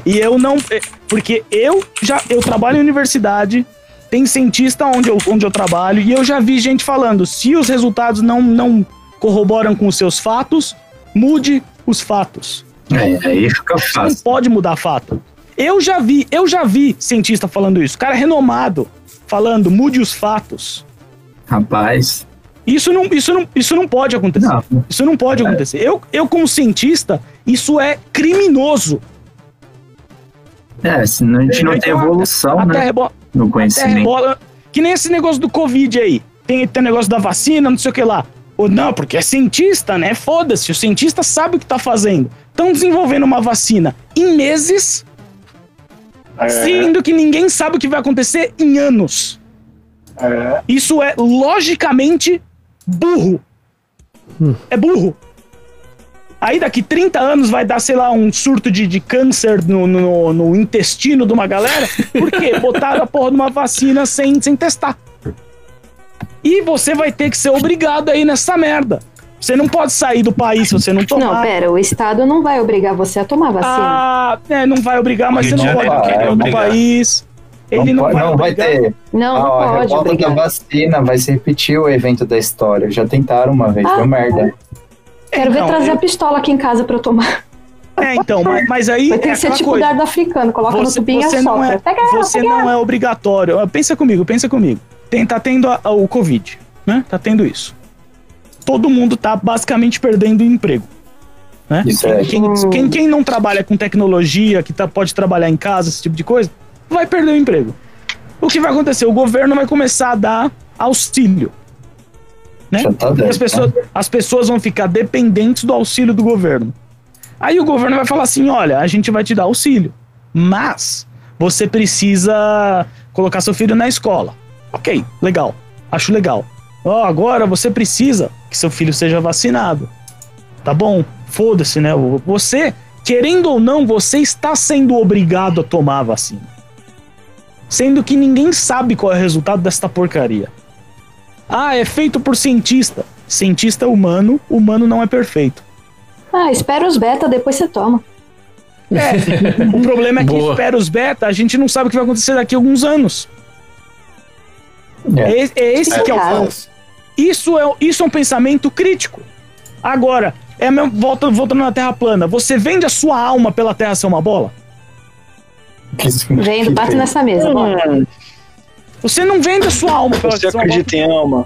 E eu não. é, Porque eu já. Eu trabalho em universidade, tem cientista onde eu, onde eu trabalho, e eu já vi gente falando: se os resultados não, não corroboram com os seus fatos, mude os fatos. É, aí fica Você não pode mudar fato. Eu já vi, eu já vi cientista falando isso. Cara renomado falando, mude os fatos. Rapaz. Isso não, isso não, isso não pode acontecer. Não. Isso não pode acontecer. Eu, eu como cientista, isso é criminoso. É, senão a gente não tem Então, a- evolução, a né? É bo- No a é conhecimento. bola. Que nem esse negócio do Covid aí. Tem, tem negócio da vacina, não sei o que lá. Ou não, porque é cientista, né? Foda-se, o cientista sabe o que tá fazendo. Estão desenvolvendo uma vacina em meses, É, sendo que ninguém sabe o que vai acontecer em anos. é. Isso é logicamente burro. É burro. Aí daqui 30 anos vai dar, sei lá, um surto de, de câncer no, no, no intestino de uma galera. Por quê? Botaram a porra de uma vacina sem, sem testar. E você vai ter que ser obrigado aí nessa merda. Você não pode sair do país se você não tomar. Não, pera, o Estado não vai obrigar você a tomar vacina. Ah, é, não vai obrigar, mas Rio você não pode obrigar. país. Ele não, pode- vai, não vai ter. não, Ah, não a pode revolta da vacina vai se repetir o evento da história. Já tentaram uma vez, Ah, deu merda. Quero ver Então, trazer eu- a pistola aqui em casa pra eu tomar. É, então, mas, mas aí Vai ter é que ser tipo coisa. dardo africano, coloca no você, tubinho e você não assopra. é, Pega ela, você pega não ela. é obrigatório. Ah, Pensa comigo, pensa comigo. Tem, tá tendo a- a- o Covid, né? Tá tendo isso. Todo mundo tá basicamente perdendo o emprego. Né? Isso é. Quem, quem, quem não trabalha com tecnologia, que tá, pode trabalhar em casa, esse tipo de coisa, vai perder o emprego. O que vai acontecer? O governo vai começar a dar auxílio. Né? Tá as pessoas, as pessoas vão ficar dependentes do auxílio do governo. Aí o governo vai falar assim: olha, a gente vai te dar auxílio, mas você precisa colocar seu filho na escola. Ok, legal, acho legal. Ó, agora você precisa que seu filho seja vacinado. Tá bom, foda-se, né? Você, querendo ou não, você está sendo obrigado a tomar a vacina. Sendo que ninguém sabe qual é o resultado desta porcaria. Ah, é feito por cientista. Cientista é humano, humano não é perfeito. Ah, espera os beta, depois você toma. O problema é que Boa. espera os beta, a gente não sabe o que vai acontecer daqui a alguns anos. É, é esse que é o fato. Isso é, isso é um pensamento crítico. Agora, É a mesma, volta, voltando na Terra plana. Você vende a sua alma pela Terra ser uma bola? Vendo, bate nessa mesa. Hum, Você não vende a sua alma pela você acredita em alma?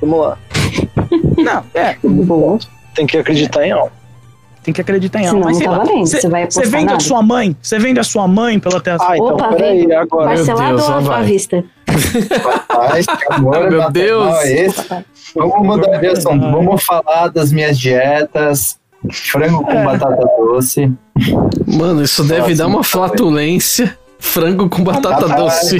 Vamos lá. Não, é. Boa. Tem que acreditar em alma. Tem que acreditar em Senão alma. Mas não tá valendo, Você você vai você vende a nada. sua mãe? Você vende a sua mãe pela Terra Ah, então Opa, peraí, vem. agora. Parcelado ou à vista? Que amor, Meu Deus. é? Vamos mudar de assunto. Vamos falar das minhas dietas. Frango com É. batata doce. Mano, isso deve dar uma flatulência. Frango com batata doce.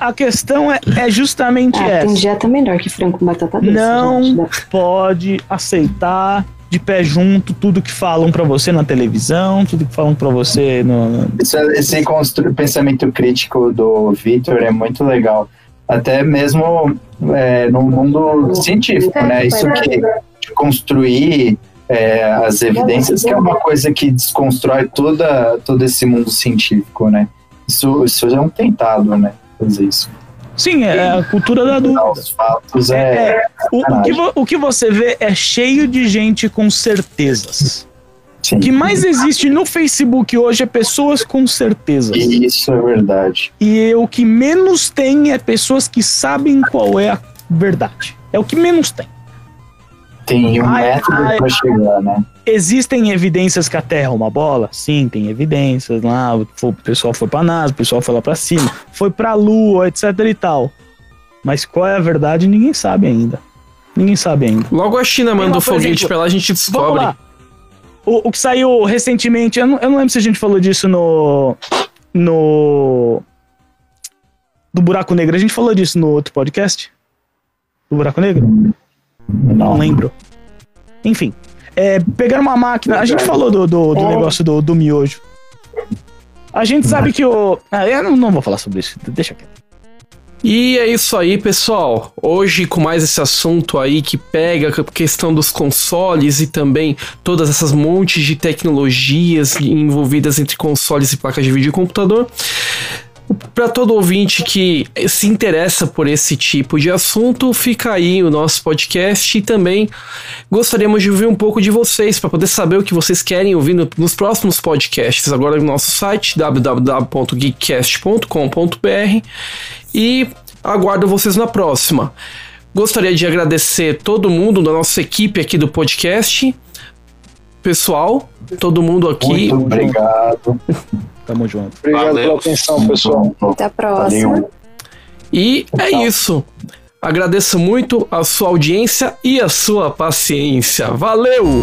A questão é, é justamente Ah, tem essa. dieta melhor que frango com batata doce. Não gente. Dá- pode aceitar de pé junto tudo que falam pra você na televisão, tudo que falam pra você no. Isso- Esse constru- pensamento crítico do Victor é muito legal. Até mesmo é, no mundo científico, né? Isso que de construir é, as evidências, que é uma coisa que desconstrói toda, todo esse mundo científico, né? Isso, isso é um tentado, né? Fazer isso. Sim, é a cultura da dúvida. Os fatos É, é. é, o, o que vo- o que você vê é cheio de gente com certezas. sim. O que mais existe no Facebook hoje é pessoas com certezas. Isso é verdade. E o que menos tem é pessoas que sabem qual é a verdade. É o que menos tem. Tem um Ai, método ai. para chegar, né? Existem evidências que a Terra é uma bola? Sim, tem evidências lá. O pessoal foi pra NASA, o pessoal foi lá pra cima, foi pra Lua, etc e tal. Mas qual é a verdade, ninguém sabe ainda. Ninguém sabe ainda. Logo a China manda o foguete pra lá, a gente descobre. O, o que saiu recentemente, eu não, eu não lembro se a gente falou disso no. No. Do Buraco Negro. A gente falou disso no outro podcast? Do Buraco Negro? Não lembro. Enfim. É, pegaram uma máquina. A gente falou do, do, do negócio do, do miojo. A gente sabe que o. Ah, eu não, não vou falar sobre isso. Deixa quieto. E é isso aí, pessoal. Hoje, com mais esse assunto aí que pega a questão dos consoles e também todas essas montes de tecnologias envolvidas entre consoles e placas de vídeo e computador. Para todo ouvinte que se interessa por esse tipo de assunto, fica aí o nosso podcast e também gostaríamos de ouvir um pouco de vocês para poder saber o que vocês querem ouvir no- nos próximos podcasts. Agora no nosso site www.geekcast.com.br e aguardo vocês na próxima. Gostaria de agradecer todo mundo da nossa equipe aqui do podcast. Pessoal, todo mundo aqui. Muito obrigado. Tamo junto. Obrigado Valeu. pela atenção, pessoal. Até a próxima. Valeu. E é Tchau. isso. Agradeço muito a sua audiência e a sua paciência. Valeu!